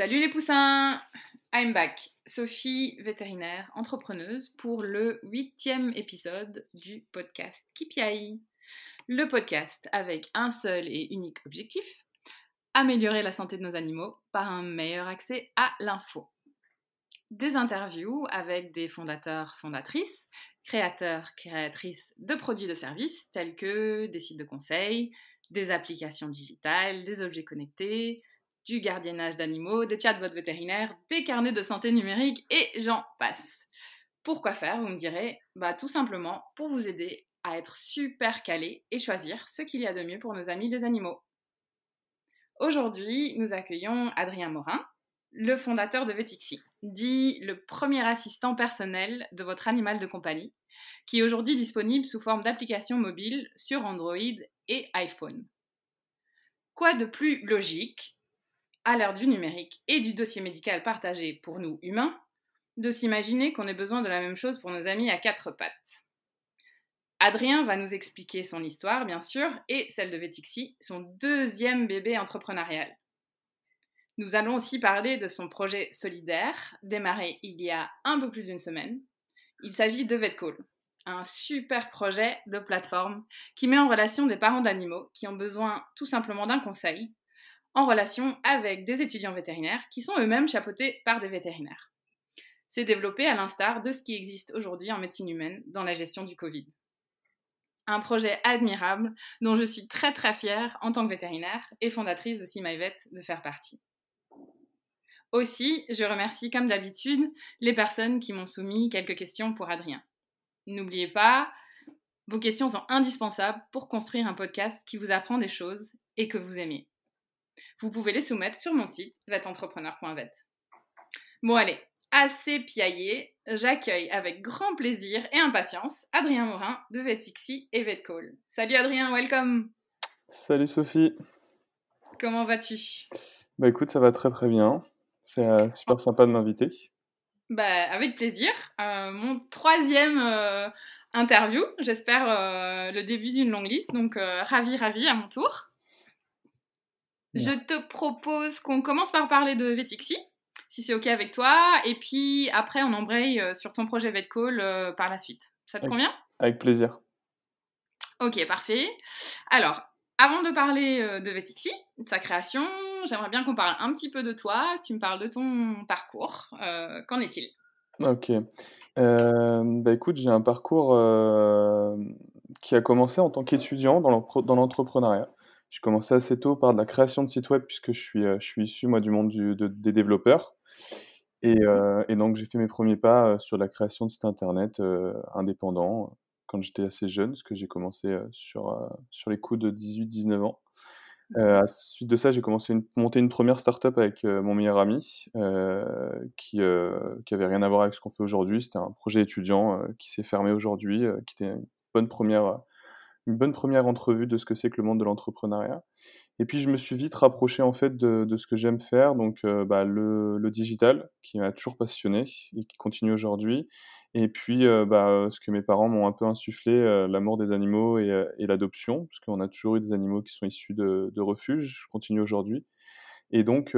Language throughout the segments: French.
Salut les poussins I'm back, Sophie, vétérinaire, entrepreneuse, pour le huitième épisode du podcast KPI. Le podcast avec un seul et unique objectif, améliorer la santé de nos animaux par un meilleur accès à l'info. Des interviews avec des fondateurs, fondatrices, créateurs, créatrices de produits de services tels que des sites de conseil, des applications digitales, des objets connectés, du gardiennage d'animaux, des chatbots vétérinaires, des carnets de santé numérique et j'en passe. Pourquoi faire, vous me direz? Bah tout simplement pour vous aider à être super calé et choisir ce qu'il y a de mieux pour nos amis les animaux. Aujourd'hui, nous accueillons Adrien Morin, le fondateur de Vetixi, dit le premier assistant personnel de votre animal de compagnie, qui est aujourd'hui disponible sous forme d'application mobile sur Android et iPhone. Quoi de plus logique à l'heure du numérique et du dossier médical partagé pour nous humains, de s'imaginer qu'on ait besoin de la même chose pour nos amis à quatre pattes. Adrien va nous expliquer son histoire, bien sûr, et celle de Vetixi, son deuxième bébé entrepreneurial. Nous allons aussi parler de son projet solidaire, démarré il y a un peu plus d'une semaine. Il s'agit de VetCall, un super projet de plateforme qui met en relation des parents d'animaux qui ont besoin tout simplement d'un conseil en relation avec des étudiants vétérinaires qui sont eux-mêmes chapeautés par des vétérinaires. C'est développé à l'instar de ce qui existe aujourd'hui en médecine humaine dans la gestion du Covid. Un projet admirable dont je suis très très fière en tant que vétérinaire et fondatrice de CIMAIVET de faire partie. Aussi, je remercie comme d'habitude les personnes qui m'ont soumis quelques questions pour Adrien. N'oubliez pas, vos questions sont indispensables pour construire un podcast qui vous apprend des choses et que vous aimez vous pouvez les soumettre sur mon site vetentrepreneur.vet. Bon allez, assez piaillé, j'accueille avec grand plaisir et impatience Adrien Morin de Vetixi et Vetcall. Salut Adrien, welcome Salut Sophie Comment vas-tu? Bah écoute, ça va très très bien. C'est euh, super sympa de m'inviter. Bah avec plaisir. Euh, mon troisième euh, interview, j'espère le début d'une longue liste, donc ravi ravi à mon tour. Je te propose qu'on commence par parler de Vetixi, si c'est OK avec toi, et puis après on embraye euh, sur ton projet VetCall euh, par la suite. Ça te convient? Avec plaisir. Ok, parfait. Alors, avant de parler euh, de Vetixi, de sa création, j'aimerais bien qu'on parle un petit peu de toi, tu me parles de ton parcours. Qu'en est-il? Ok. bah écoute, j'ai un parcours qui a commencé en tant qu'étudiant dans l'entrepreneuriat. J'ai commencé assez tôt par de la création de sites web puisque je suis, euh, je suis issu moi du monde du, des développeurs. Et, euh, et donc j'ai fait mes premiers pas euh, sur la création de sites internet indépendants quand j'étais assez jeune, parce que j'ai commencé sur, sur les coups de 18-19 ans. à la suite de ça, j'ai commencé à monter une première startup avec mon meilleur ami, qui, qui avait rien à voir avec ce qu'on fait aujourd'hui. C'était un projet étudiant qui s'est fermé aujourd'hui, qui était une bonne première une bonne première entrevue de ce que c'est que le monde de l'entrepreneuriat. Et puis je me suis vite rapproché en fait de, ce que j'aime faire, donc euh, bah, le, digital qui m'a toujours passionné et qui continue aujourd'hui. Et puis euh, bah, ce que mes parents m'ont un peu insufflé, euh, l'amour des animaux et, et l'adoption, parce qu'on a toujours eu des animaux qui sont issus de, de refuges. Je continue aujourd'hui. Et donc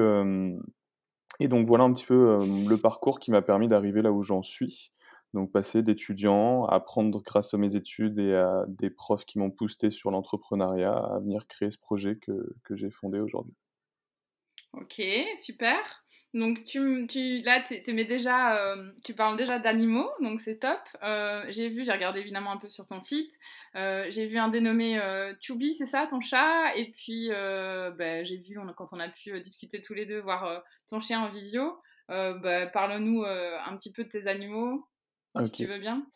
et donc voilà un petit peu le parcours qui m'a permis d'arriver là où j'en suis. Donc passer d'étudiant à apprendre grâce à mes études et à des profs qui m'ont poussé sur l'entrepreneuriat à venir créer ce projet que, que j'ai fondé aujourd'hui. Ok, super. Donc tu, tu là tu déjà, euh, tu parles déjà d'animaux, donc c'est top. Euh, j'ai vu, j'ai regardé évidemment un peu sur ton site. Euh, j'ai vu un dénommé Tubi, c'est ça, ton chat? Et puis bah, j'ai vu quand on a pu discuter tous les deux, voir ton chien en visio. Bah, Parle-nous un petit peu de tes animaux. Si tu veux bien.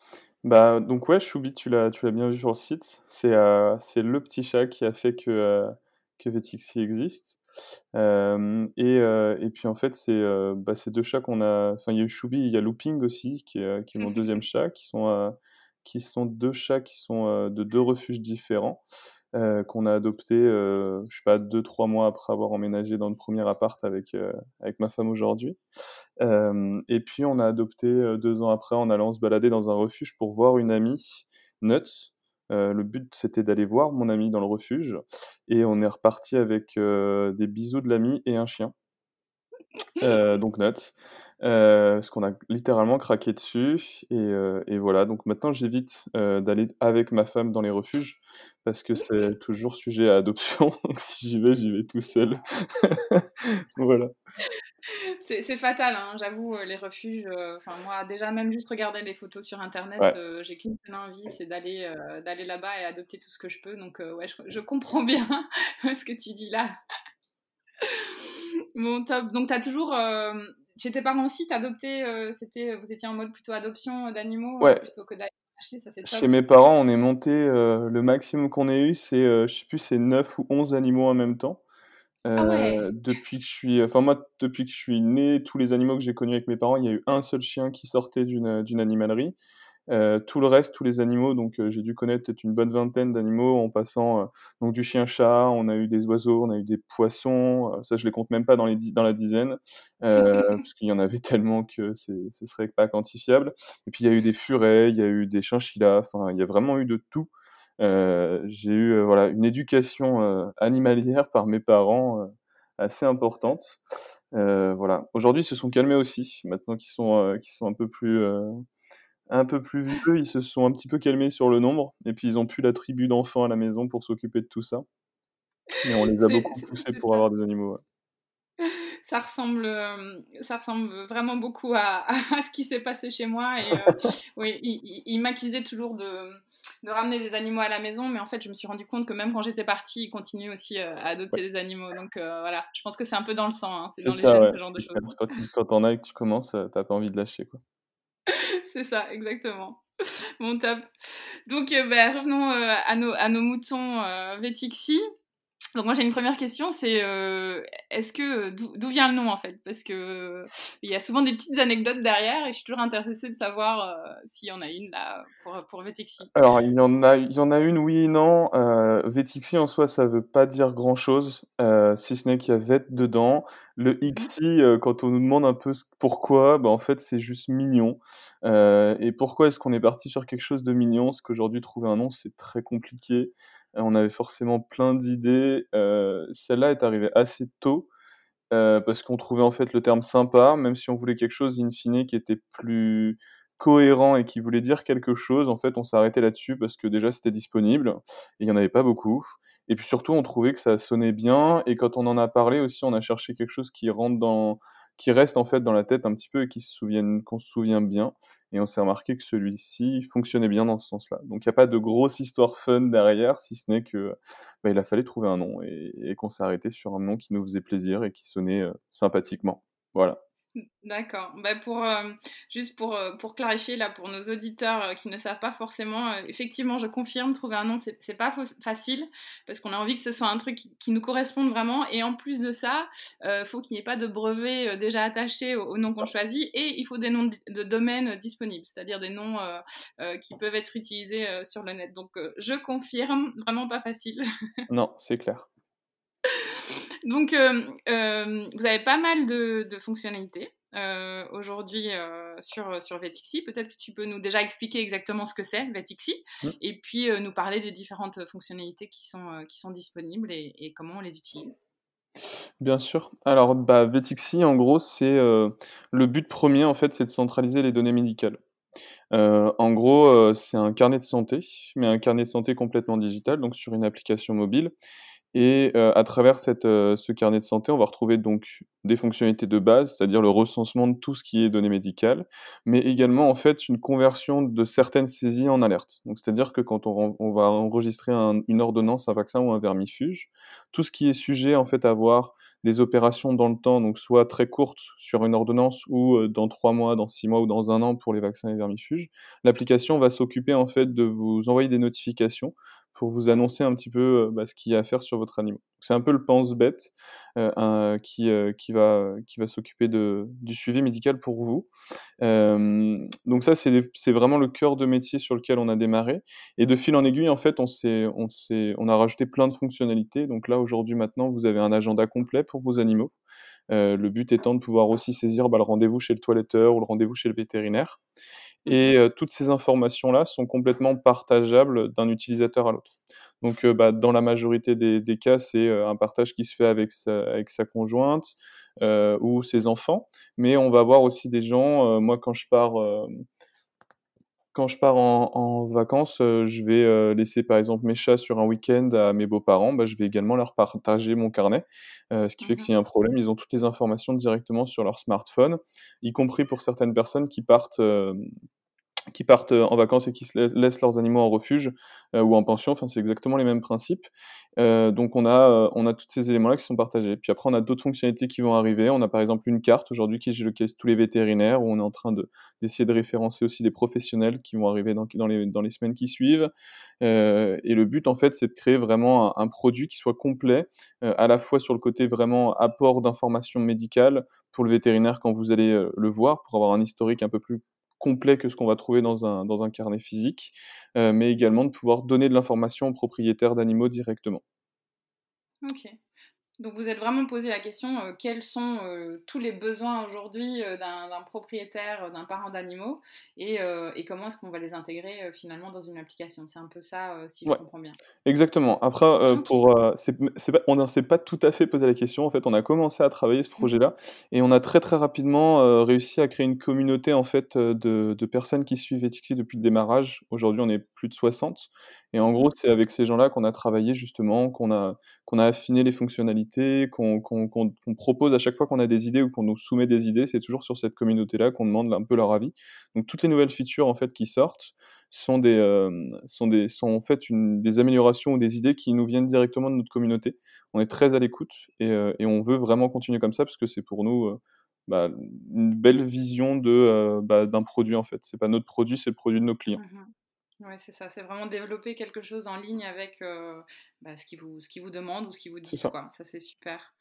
Bah, donc ouais, Choubi, tu l'as, tu l'as bien vu sur le site. C'est, euh, c'est le petit chat qui a fait que, euh, que Vetixi existe. Euh, et, et puis en fait, c'est bah, ces deux chats qu'on a. Enfin, il y a eu Choubi, il y a Looping aussi, qui est, qui est mon deuxième chat, qui sont, qui sont deux chats qui sont de deux refuges différents. Euh, qu'on a adopté, euh, je sais pas, deux, trois mois après avoir emménagé dans le premier appart avec, euh, avec ma femme aujourd'hui. et puis on a adopté deux ans après en allant se balader dans un refuge pour voir une amie, Nuts. le but c'était d'aller voir mon amie dans le refuge et on est reparti avec des bisous de l'ami et un chien. Donc notes. parce qu'on a littéralement craqué dessus et, et voilà, donc maintenant j'évite d'aller avec ma femme dans les refuges parce que c'est toujours sujet à adoption, donc si j'y vais, j'y vais tout seul. voilà. C'est fatal, hein, j'avoue, les refuges. Enfin, moi, déjà, même juste regarder les photos sur internet, j'ai qu'une seule envie, c'est d'aller d'aller là-bas et adopter tout ce que je peux. Donc, ouais, je, je, comprends bien ce que tu dis là. Bon, top. Donc, tu as toujours chez tes parents aussi, adopté, euh, c'était, vous étiez en mode plutôt adoption d'animaux euh, plutôt que d'aller acheter, ça c'est Chez mes parents, on est monté, euh, le maximum qu'on ait eu, c'est, je sais plus, c'est 9 ou 11 animaux en même temps. Ah ouais. Depuis que je suis, enfin moi, depuis que je suis né, tous les animaux que j'ai connus avec mes parents, il y a eu un seul chien qui sortait d'une, d'une animalerie. Euh, tout le reste, tous les animaux, donc euh, j'ai dû connaître peut-être une bonne vingtaine d'animaux en passant euh, donc du chien-chat, on a eu des oiseaux, on a eu des poissons, ça je les compte même pas dans, les dans la dizaine, parce qu'il y en avait tellement que ce serait pas quantifiable. Et puis il y a eu des furets, il y a eu des chinchillas, enfin il y a vraiment eu de tout. j'ai eu voilà une éducation animalière par mes parents assez importante. voilà. Aujourd'hui, ils se sont calmés aussi. Maintenant qu'ils sont, qu'ils sont un peu plus, un peu plus vieux, ils se sont un petit peu calmés sur le nombre, et puis ils ont plus la tribu d'enfants à la maison pour s'occuper de tout ça. Mais on les a beaucoup poussés pour avoir des animaux. Ça ressemble, euh, ça ressemble vraiment beaucoup à, à ce qui s'est passé chez moi. Et euh, oui, il, m'accusait toujours de, de, ramener des animaux à la maison, mais en fait, je me suis rendu compte que même quand j'étais partie, il continuait aussi euh, à adopter des animaux. Donc voilà, je pense que c'est un peu dans le sang, hein. c'est dans les gènes, ce genre de choses. Quand, quand t'en as et que tu commences, t'as pas envie de lâcher. Quoi. C'est ça, exactement. Bon, top. Donc, euh, bah, revenons euh, à, nos, à nos moutons euh, Vétixi. Donc moi j'ai une première question, c'est euh, est-ce que d'où vient le nom en fait? Parce que il y a souvent des petites anecdotes derrière et je suis toujours intéressée de savoir euh, s'il y en a une là pour, pour Vétixi. Alors il y en a, il y en a une oui et non. Euh, Vétixi en soi ça veut pas dire grand chose, euh, si ce n'est qu'il y a Vét dedans. Le mmh Xi, quand on nous demande un peu pourquoi, bah en fait c'est juste mignon. et pourquoi est-ce qu'on est parti sur quelque chose de mignon? Parce qu'aujourd'hui trouver un nom c'est très compliqué on avait forcément plein d'idées. Euh, celle-là est arrivée assez tôt euh, parce qu'on trouvait en fait le terme sympa, même si on voulait quelque chose in fine qui était plus cohérent et qui voulait dire quelque chose. En fait, on s'est arrêté là-dessus parce que déjà c'était disponible et il n'y en avait pas beaucoup. Et puis surtout, on trouvait que ça sonnait bien et quand on en a parlé aussi, on a cherché quelque chose qui rentre dans qui reste en fait dans la tête un petit peu et qui se souviennent, qu'on se souvient bien. Et on s'est remarqué que celui-ci fonctionnait bien dans ce sens-là. Donc il n'y a pas de grosse histoire fun derrière, si ce n'est que bah, il a fallu trouver un nom et, qu'on s'est arrêté sur un nom qui nous faisait plaisir et qui sonnait euh, sympathiquement. Voilà. D'accord. Bah pour, euh, juste pour, euh, pour clarifier, là, pour nos auditeurs euh, qui ne savent pas forcément, effectivement, je confirme, trouver un nom, c'est pas facile, parce qu'on a envie que ce soit un truc qui, nous corresponde vraiment. Et en plus de ça, il faut qu'il n'y ait pas de brevet déjà attaché au, nom qu'on choisit, et il faut des noms de, domaine disponibles, c'est-à-dire des noms qui peuvent être utilisés sur le net. Donc, je confirme, vraiment pas facile. non, c'est clair. Donc, euh, euh, vous avez pas mal de, fonctionnalités euh, aujourd'hui sur, sur Vetixi. Peut-être que tu peux nous déjà expliquer exactement ce que c'est Vetixi mmh. et puis nous parler des différentes fonctionnalités qui sont, qui sont disponibles et, comment on les utilise. Bien sûr. Alors, bah, Vetixi, en gros, c'est le but premier, en fait, c'est de centraliser les données médicales. en gros, c'est un carnet de santé, mais un carnet de santé complètement digital, donc sur une application mobile. Et à travers cette, ce carnet de santé, on va retrouver donc des fonctionnalités de base, c'est-à-dire le recensement de tout ce qui est données médicales, mais également en fait une conversion de certaines saisies en alerte. C'est-à-dire que quand on, va enregistrer une ordonnance, un vaccin ou un vermifuge, tout ce qui est sujet en fait à avoir des opérations dans le temps, donc soit très courtes sur une ordonnance ou dans trois mois, dans six mois ou dans un an pour les vaccins et vermifuges, l'application va s'occuper en fait de vous envoyer des notifications pour vous annoncer un petit peu euh, bah, ce qu'il y a à faire sur votre animal. C'est un peu le pense-bête euh, qui, euh, qui va, s'occuper du suivi médical pour vous. donc ça, c'est vraiment le cœur de métier sur lequel on a démarré. Et de fil en aiguille, en fait, on a rajouté plein de fonctionnalités. Donc là, aujourd'hui, maintenant, vous avez un agenda complet pour vos animaux. le but étant de pouvoir aussi saisir bah, le rendez-vous chez le toiletteur ou le rendez-vous chez le vétérinaire. Et toutes ces informations-là sont complètement partageables d'un utilisateur à l'autre. Donc, bah, dans la majorité des, cas, c'est un partage qui se fait avec sa, avec sa conjointe. ou ses enfants. Mais on va avoir aussi des gens, moi quand je pars quand je pars en, vacances, euh, je vais euh, laisser par exemple mes chats sur un week-end à mes beaux-parents, bah, je vais également leur partager mon carnet. Euh, ce qui fait que s'il y a un problème, ils ont toutes les informations directement sur leur smartphone, y compris pour certaines personnes qui partent qui partent en vacances et qui se laissent leurs animaux en refuge ou en pension. Enfin, c'est exactement les mêmes principes. donc, on a, tous ces éléments-là qui sont partagés. Puis après, on a d'autres fonctionnalités qui vont arriver. On a par exemple une carte aujourd'hui qui géolocalise tous les vétérinaires, où on est en train d'essayer de, référencer aussi des professionnels qui vont arriver dans, dans, les, dans les semaines qui suivent. et le but, en fait, c'est de créer vraiment un, produit qui soit complet, à la fois sur le côté vraiment apport d'informations médicales pour le vétérinaire quand vous allez le voir, pour avoir un historique un peu plus complet que ce qu'on va trouver dans un, dans un carnet physique, euh, mais également de pouvoir donner de l'information aux propriétaires d'animaux directement. Ok. Donc vous êtes vraiment posé la question euh, quels sont euh, tous les besoins aujourd'hui euh, d'un propriétaire, d'un parent d'animaux et, comment est-ce qu'on va les intégrer finalement dans une application? C'est un peu ça, si je comprends bien. Exactement. Après, pour, on ne s'est pas tout à fait posé la question. En fait, on a commencé à travailler ce mmh. projet-là et on a très très rapidement réussi à créer une communauté en fait de, de personnes qui suivent Etixi depuis le démarrage. Aujourd'hui, on est plus de 60 et en gros, c'est avec ces gens-là qu'on a travaillé justement, qu'on a, qu'on a affiné les fonctionnalités, qu'on propose à chaque fois qu'on a des idées ou qu'on nous soumet des idées, c'est toujours sur cette communauté-là qu'on demande un peu leur avis. Donc toutes les nouvelles features en fait qui sortent sont des, euh, sont des, sont en fait des améliorations ou des idées qui nous viennent directement de notre communauté. On est très à l'écoute et, euh, on veut vraiment continuer comme ça parce que c'est pour nous euh, bah, une belle vision de bah, d'un produit en fait. C'est pas notre produit, c'est le produit de nos clients. Mmh oui, c'est ça. C'est vraiment développer quelque chose en ligne avec euh, bah, ce qu'ils vous, ce qui vous demandent ou ce qu'ils vous disent. Ça, quoi. ça c'est super.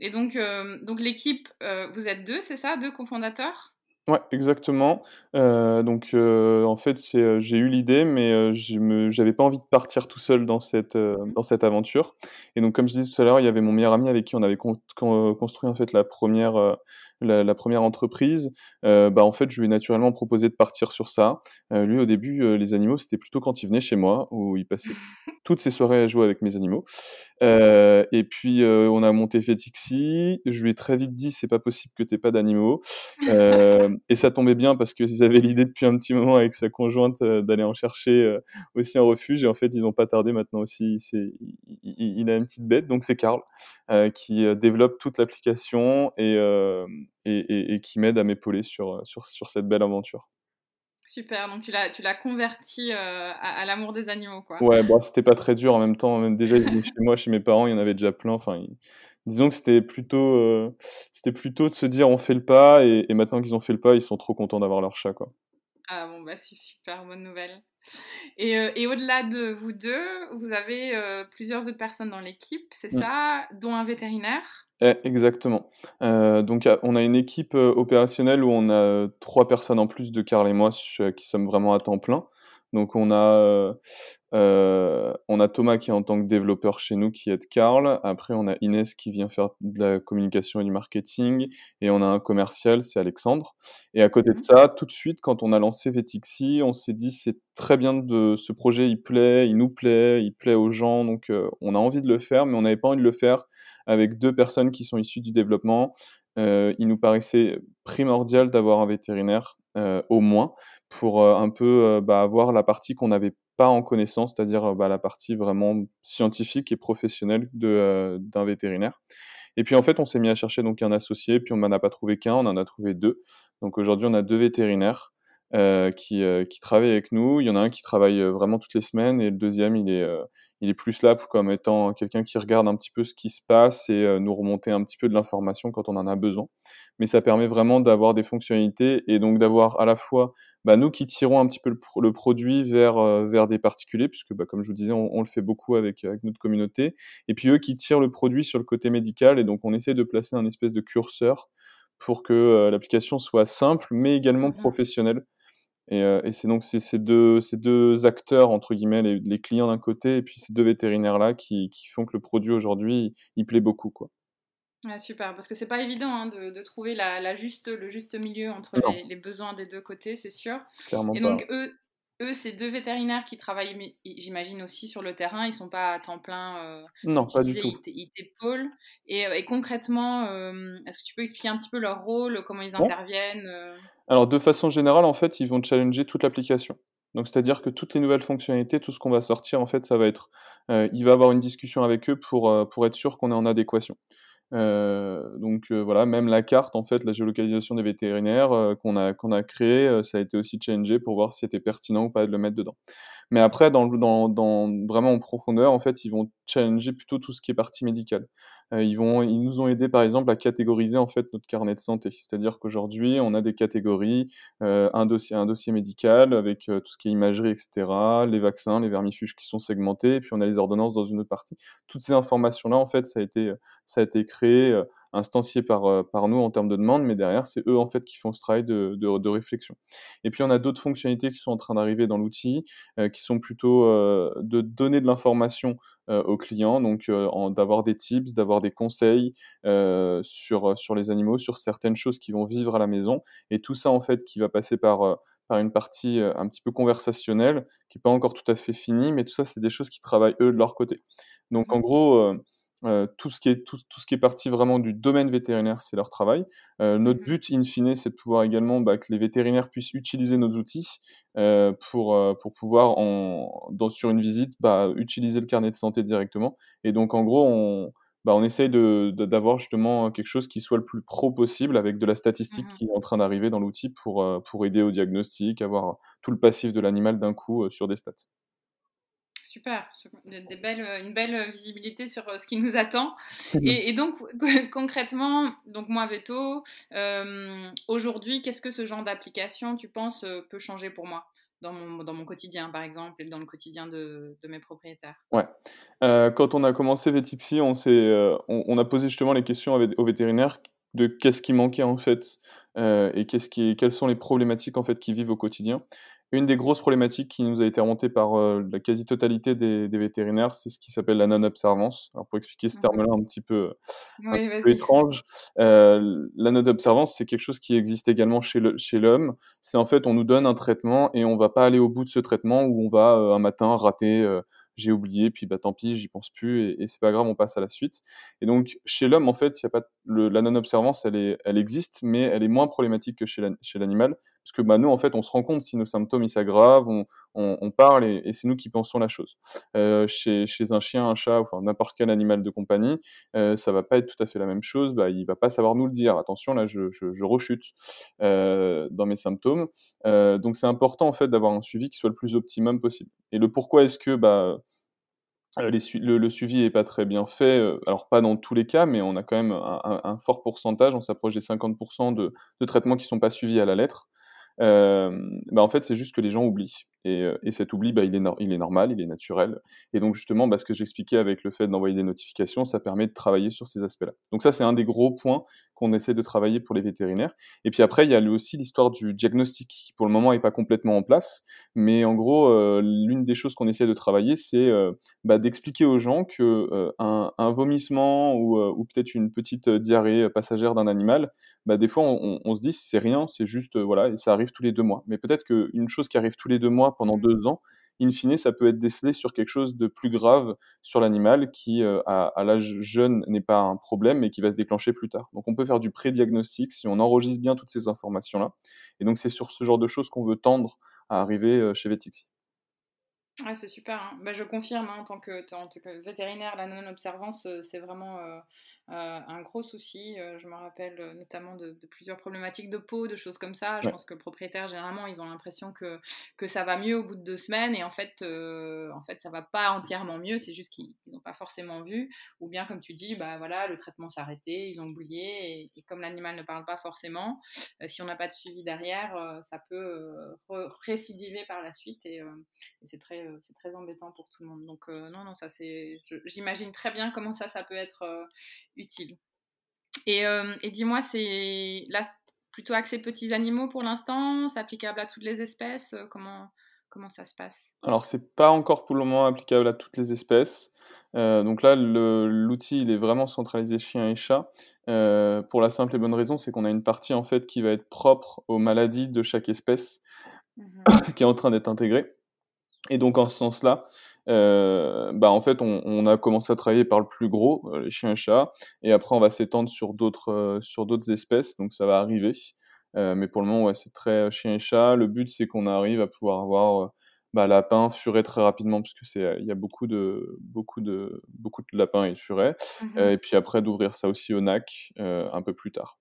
Et donc, euh, donc l'équipe, euh, vous êtes deux, c'est ça Deux cofondateurs? Ouais, exactement. donc, en fait, c'est, j'ai eu l'idée, mais je n'avais pas envie de partir tout seul dans cette, dans cette aventure. Et donc, comme je disais tout à l'heure, il y avait mon meilleur ami avec qui on avait construit en fait la première, la, première entreprise, euh, bah, en fait, je lui ai naturellement proposé de partir sur ça. Euh, lui, au début, euh, les animaux, c'était plutôt quand il venait chez moi, où il passait toutes ses soirées à jouer avec mes animaux. et puis, on a monté Fetixi. Je lui ai très vite dit, c'est pas possible que tu pas d'animaux. et ça tombait bien parce qu'ils avaient l'idée depuis un petit moment avec sa conjointe d'aller en chercher aussi un refuge. Et en fait, ils n'ont pas tardé maintenant aussi. Il, il, a une petite bête, donc c'est Karl, qui développe toute l'application et et, qui m'aide à m'épauler sur, sur, sur, cette belle aventure. Super, donc tu l'as, tu l'as converti euh, à, l'amour des animaux, quoi. Ouais, bon, c'était pas très dur en même temps. Même déjà, chez moi, chez mes parents, il y en avait déjà plein. Enfin, disons que c'était plutôt, euh, c'était plutôt de se dire on fait le pas, et, et maintenant qu'ils ont fait le pas, ils sont trop contents d'avoir leur chat, quoi. Ah bon, bah c'est super, bonne nouvelle. Et, euh, et au-delà de vous deux, vous avez plusieurs autres personnes dans l'équipe, c'est mmh. ça, dont un vétérinaire? Eh, exactement. Euh, donc on a une équipe, euh, opérationnelle où on a, euh, trois personnes en plus de Karl et moi qui sommes vraiment à temps plein. Donc on a, on a Thomas qui est en tant que développeur chez nous qui aide Karl. Après on a Inès qui vient faire de la communication et du marketing et on a un commercial, c'est Alexandre et à côté de mmh. ça, tout de suite quand on a lancé Vetixi, on s'est dit: «C'est très bien de ce projet, il plaît, il nous plaît, il plaît aux gens donc on a envie de le faire mais on n'avait pas envie de le faire avec deux personnes qui sont issues du développement. Euh, il nous paraissait primordial d'avoir un vétérinaire euh, au moins pour euh, un peu bah, avoir la partie qu'on n'avait pas en connaissance, c'est-à-dire bah, la partie vraiment scientifique et professionnelle d'un vétérinaire. Et puis en fait, on s'est mis à chercher donc un associé, puis on n'en a pas trouvé qu'un, on en a trouvé deux. Donc aujourd'hui, on a deux vétérinaires qui, qui travaillent avec nous. Il y en a un qui travaille vraiment toutes les semaines et le deuxième, il est il est plus là comme étant quelqu'un qui regarde un petit peu ce qui se passe et euh, nous remonter un petit peu de l'information quand on en a besoin. Mais ça permet vraiment d'avoir des fonctionnalités et donc d'avoir à la fois bah, nous qui tirons un petit peu le, produit vers, euh, vers des particuliers, puisque bah, comme je vous disais, on, le fait beaucoup avec, avec, notre communauté, et puis eux qui tirent le produit sur le côté médical, et donc on essaie de placer un espèce de curseur pour que euh, l'application soit simple, mais également mmh professionnelle. Euh, et, c'est donc ces deux, ces deux acteurs, entre guillemets, les, clients d'un côté, et puis ces deux vétérinaires-là qui, qui, font que le produit aujourd'hui, il, plaît beaucoup. Quoi. super, parce que c'est pas évident hein, de, de, trouver la, la, juste, le juste milieu entre les, les, besoins des deux côtés, c'est sûr. Clairement et donc eux, eux, c'est deux vétérinaires qui travaillent, j'imagine aussi sur le terrain. Ils sont pas à temps plein. Euh, non, pas du tout. Ils t'épaulent. Et, et, concrètement, est-ce que tu peux expliquer un petit peu leur rôle, comment ils interviennent Alors, de façon générale, en fait, ils vont challenger toute l'application. Donc, c'est-à-dire que toutes les nouvelles fonctionnalités, tout ce qu'on va sortir, en fait, ça va être. il va avoir une discussion avec eux pour, pour être sûr qu'on est en adéquation. Euh, donc euh, voilà, même la carte, en fait, la géolocalisation des vétérinaires euh, qu'on a, qu'on a créé, ça a été aussi changé pour voir si c'était pertinent ou pas de le mettre dedans. Mais après, dans, vraiment en profondeur, en fait, ils vont challenger plutôt tout ce qui est partie médicale. Euh, ils, nous ont aidé, par exemple, à catégoriser en fait notre carnet de santé. C'est-à-dire qu'aujourd'hui, on a des catégories, euh, un, dossier, médical avec euh, tout ce qui est imagerie, etc., les vaccins, les vermifuges qui sont segmentés, et puis on a les ordonnances dans une autre partie. Toutes ces informations-là, en fait, ça a été créé instancié par, euh, par nous en termes de demande, mais derrière, c'est eux en fait qui font ce travail de, de, réflexion. Et puis on a d'autres fonctionnalités qui sont en train d'arriver dans l'outil, euh, qui sont plutôt euh, de donner de l'information aux clients, donc d'avoir des tips, d'avoir des conseils sur, sur les animaux, sur certaines choses qui vont vivre à la maison, et tout ça en fait qui va passer par par une partie un petit peu conversationnelle, qui n'est pas encore tout à fait finie, mais tout ça, c'est des choses qui travaillent eux de leur côté. Donc en mmh. gros, euh, tout, ce qui est, tout, tout, ce qui est parti vraiment du domaine vétérinaire, c'est leur travail. Euh, notre mmh but, in fine, c'est de pouvoir également bah, que les vétérinaires puissent utiliser nos outils euh, pour, pour pouvoir, en, dans, sur une visite, bah, utiliser le carnet de santé directement. Et donc, en gros, on, bah, on essaye d'avoir justement quelque chose qui soit le plus pro possible avec de la statistique mmh qui est en train d'arriver dans l'outil pour, pour aider au diagnostic, avoir tout le passif de l'animal d'un coup sur des stats super, des belles, euh, une belle visibilité sur euh, ce qui nous attend. Et, donc concrètement, donc moi Veto, euh, aujourd'hui, qu'est-ce que ce genre d'application, tu penses, peut changer pour moi dans mon, dans mon quotidien, par exemple, et dans le quotidien de, de mes propriétaires? Ouais. quand on a commencé Vetixi, on, on, on, a posé justement les questions aux vétérinaires de qu'est-ce qui manquait en fait et qu'est-ce qui, quelles sont les problématiques en fait qu'ils vivent au quotidien? Une des grosses problématiques qui nous a été remontée par euh, la quasi-totalité des, vétérinaires, c'est ce qui s'appelle la non-observance. Alors pour expliquer ce terme-là un petit peu, étrange, euh, la non-observance, c'est quelque chose qui existe également chez l'homme. c'est en fait, on nous donne un traitement et on va pas aller au bout de ce traitement où on va euh, un matin rater j'ai oublié, puis bah tant pis, j'y pense plus, et, c'est pas grave, on passe à la suite. Et donc chez l'homme, en fait, y a pas la non-observance, elle, elle existe, mais elle est moins problématique que chez l'animal, parce que bah, nous, en fait, on se rend compte si nos symptômes s'aggravent, on, parle et, c'est nous qui pensons la chose. Euh, chez, un chien, un chat, enfin n'importe quel animal de compagnie, euh, ça va pas être tout à fait la même chose. Bah, il va pas savoir nous le dire. Attention, là, je, rechute euh, dans mes symptômes. Euh, donc c'est important en fait d'avoir un suivi qui soit le plus optimum possible. Et le pourquoi est-ce que bah le, suivi est pas très bien fait, alors pas dans tous les cas, mais on a quand même un, fort pourcentage, on s'approche des 50% de, de traitements qui sont pas suivis à la lettre. Euh, bah en fait, c'est juste que les gens oublient. Et, euh, et cet oubli, bah, il, est normal, il est naturel. Et donc, justement, bah, ce que j'expliquais avec le fait d'envoyer des notifications, ça permet de travailler sur ces aspects-là. Donc, ça, c'est un des gros points qu'on essaie de travailler pour les vétérinaires. Et puis après, il y a aussi l'histoire du diagnostic, qui pour le moment n'est pas complètement en place. Mais en gros, euh, l'une des choses qu'on essaie de travailler, c'est euh, bah, d'expliquer aux gens que un, vomissement ou, peut-être une petite diarrhée passagère d'un animal, bah, des fois, on, on se dit c'est rien, c'est juste, voilà, et ça arrive tous les deux mois. Mais peut-être qu'une chose qui arrive tous les deux mois pendant deux ans, in fine, ça peut être décelé sur quelque chose de plus grave sur l'animal qui, euh, à, l'âge jeune, n'est pas un problème, mais qui va se déclencher plus tard. Donc on peut faire du pré-diagnostic si on enregistre bien toutes ces informations-là. Et donc c'est sur ce genre de choses qu'on veut tendre à arriver euh, chez Vetixi. Ouais, c'est super. Hein. Bah, je confirme, hein, en, tant que, vétérinaire, la non-observance, euh, c'est vraiment un gros souci. Euh, je me rappelle euh, notamment de, de, plusieurs problématiques de peau, de choses comme ça. Je ouais. pense que le propriétaire, généralement, ils ont l'impression que, que ça va mieux au bout de deux semaines. Et en fait, euh, en fait ça va pas entièrement mieux. C'est juste qu'ils n'ont pas forcément vu. Ou bien, comme tu dis, bah, voilà, le traitement s'est arrêté, ils ont oublié. Et, et comme l'animal ne parle pas forcément, si on n'a pas de suivi derrière, ça peut récidiver par la suite. Et, et c'est très, c'est très embêtant pour tout le monde. Donc, non, non, ça c'est. J'imagine très bien comment ça, ça peut être utile. Et, euh, et dis-moi, c'est là plutôt axé petits animaux pour l'instant C'est applicable à toutes les espèces euh, comment, comment ça se passe? Alors, c'est pas encore pour le moment applicable à toutes les espèces. Euh, donc là, l'outil, il est vraiment centralisé chien et chat. Euh, pour la simple et bonne raison, c'est qu'on a une partie en fait qui va être propre aux maladies de chaque espèce. Mmh qui est en train d'être intégré et donc en ce sens-là, bah, en fait, on on a commencé à travailler par le plus gros, heu, les chiens et chats et après on va s'étendre sur d'autres, heu, sur d'autres espèces, donc ça va arriver. Mais pour le moment, ouais, c'est très, chien et chat. Le but, c'est qu'on arrive à pouvoir avoir, bah, lapin, furet très rapidement puisque c'est, heu, il y a beaucoup de beaucoup de beaucoup de lapins et de furets, Mmh et puis après d'ouvrir ça aussi au NAC, un peu plus tard.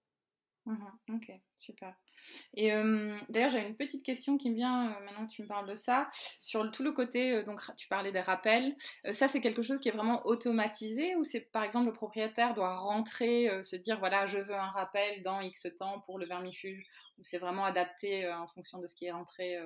Mmh OK, super. Et hem, d'ailleurs, j'avais une petite question qui me vient, heu, maintenant que tu me parles de ça. Sur le tout le côté, heu, donc tu parlais des rappels, ça, c'est quelque chose qui est vraiment automatisé ou c'est, par exemple, le propriétaire doit rentrer, se dire: «Voilà, je veux un rappel dans X temps pour le vermifuge» ou c'est vraiment adapté, en fonction de ce qui est rentré?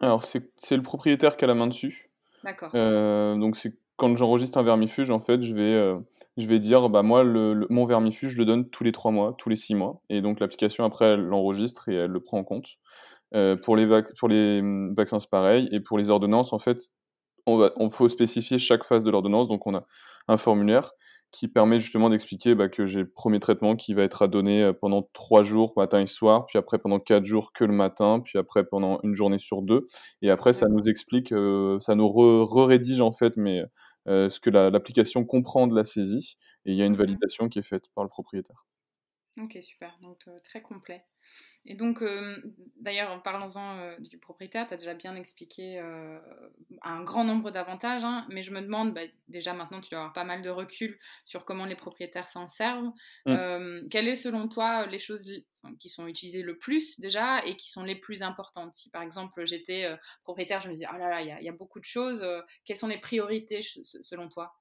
Alors c'est le propriétaire qui a la main dessus. D'accord. Donc c'est quand j'enregistre un vermifuge, en fait, je vais, heu, je vais dire: «Bah, moi, le le mon vermifuge, je le donne tous les 3 mois, tous les 6 mois» et donc l'application, après, elle l'enregistre et elle le prend en compte. Heu, pour les vac pour les, mmh, vaccins, c'est pareil. Et pour les ordonnances, en fait, on va on faut spécifier chaque phase de l'ordonnance, donc on a un formulaire qui permet justement d'expliquer, bah, que j'ai le premier traitement qui va être à donner, heu, pendant 3 jours, matin et soir, puis après pendant 4 jours que le matin, puis après pendant une journée sur 2 et après ça nous explique, ça nous re re-rédige en fait, mais heu, ce que la l'application comprend de la saisie et il y a une Mmh validation qui est faite par le propriétaire. OK, super, donc heu, très complet. Et donc, hem, d'ailleurs, parlons-en, heu, du propriétaire. Tu as déjà bien expliqué, un grand nombre d'avantages, hein, mais je me demande, bah, déjà maintenant tu dois avoir pas mal de recul sur comment les propriétaires s'en servent. Mmh. Quelles est selon toi les choses qui sont utilisées le plus déjà et qui sont les plus importantes? Si par exemple j'étais, propriétaire, je me disais: «Oh là là, il y a il y a beaucoup de choses», quelles sont les priorités selon toi?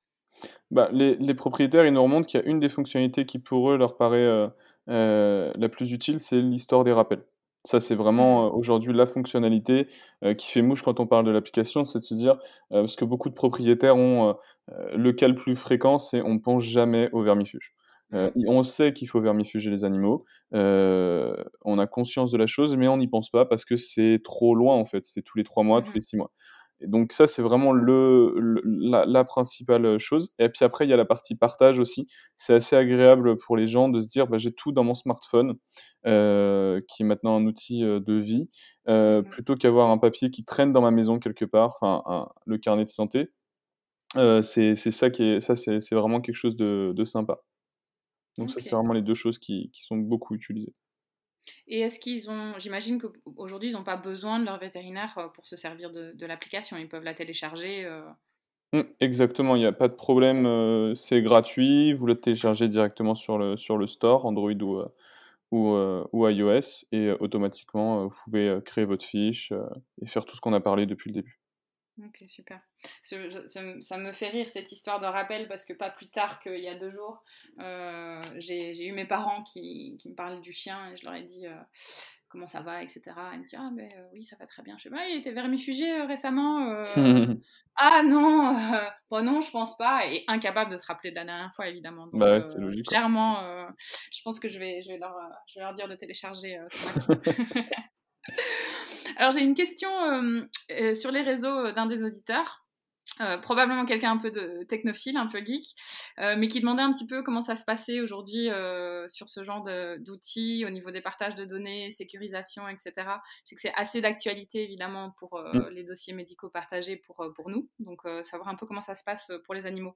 Bah, les les propriétaires, ils nous remontent qu'il y a une des fonctionnalités qui pour eux leur paraît, heu heu, la plus utile, c'est l'histoire des rappels. Ça, c'est Mmh vraiment, heu, aujourd'hui la fonctionnalité, qui fait mouche quand on parle de l'application, c'est de se dire, parce que beaucoup de propriétaires ont, le cas le plus fréquent, c'est on ne pense jamais au vermifuge. Mmh. on sait qu'il faut vermifuger les animaux, on a conscience de la chose, mais on n'y pense pas parce que c'est trop loin en fait, c'est tous les 3 mois, tous Mmh les 6 mois. Et donc ça, c'est vraiment le le la la principale, chose et puis après, il y a la partie partage aussi. C'est assez agréable pour les gens de se dire: «Bah, j'ai tout dans mon smartphone», heu, qui est maintenant un outil, heu, de vie, Mmh plutôt qu'avoir un papier qui traîne dans ma maison quelque part, enfin le carnet de santé. Heu, c'est ça qui est ça, c'est vraiment quelque chose de de sympa. Donc ça, c'est vraiment les 2 choses qui qui sont beaucoup utilisées. Et est-ce qu'ils ont j'imagine qu'aujourd'hui, ils n'ont pas besoin de leur vétérinaire, heu, pour se servir de l'application. Ils peuvent la télécharger, heu Mmh, exactement, il y a pas de problème, heu, c'est gratuit, vous le téléchargez directement sur le store, Android ou, ou, iOS et automatiquement, vous pouvez, créer votre fiche, et faire tout ce qu'on a parlé depuis le début. OK, super. Je ça me fait rire cette histoire de rappel parce que pas plus tard qu'il y a 2 jours, heu, j'ai eu mes parents qui qui me parlaient du chien et je leur ai dit, heu: «Comment ça va?» et cetera. Ils me disent: «Ah beh, heu, oui, ça va très bien». Je fais: «Bah, il été vermifugé, récemment?» «Ah non, heu, bah non, je pense pas» et incapable de se rappeler de la dernière fois évidemment. Donc Bah, ouais, c'est logique, clairement, je pense que je vais je vais leur, je vais leur dire de télécharger. Alors j'ai une question, hem, heu, sur les réseaux, heu, d'un des auditeurs. Probablement quelqu'un un peu de technophile, un peu geek, mais qui demandait un petit peu comment ça se passait aujourd'hui, sur ce genre d'outils au niveau des partages de données, sécurisation et cetera. Je sais que c'est assez d'actualité évidemment pour, heu, les dossiers médicaux partagés pour, pour nous, donc savoir un peu comment ça se passe, pour les animaux.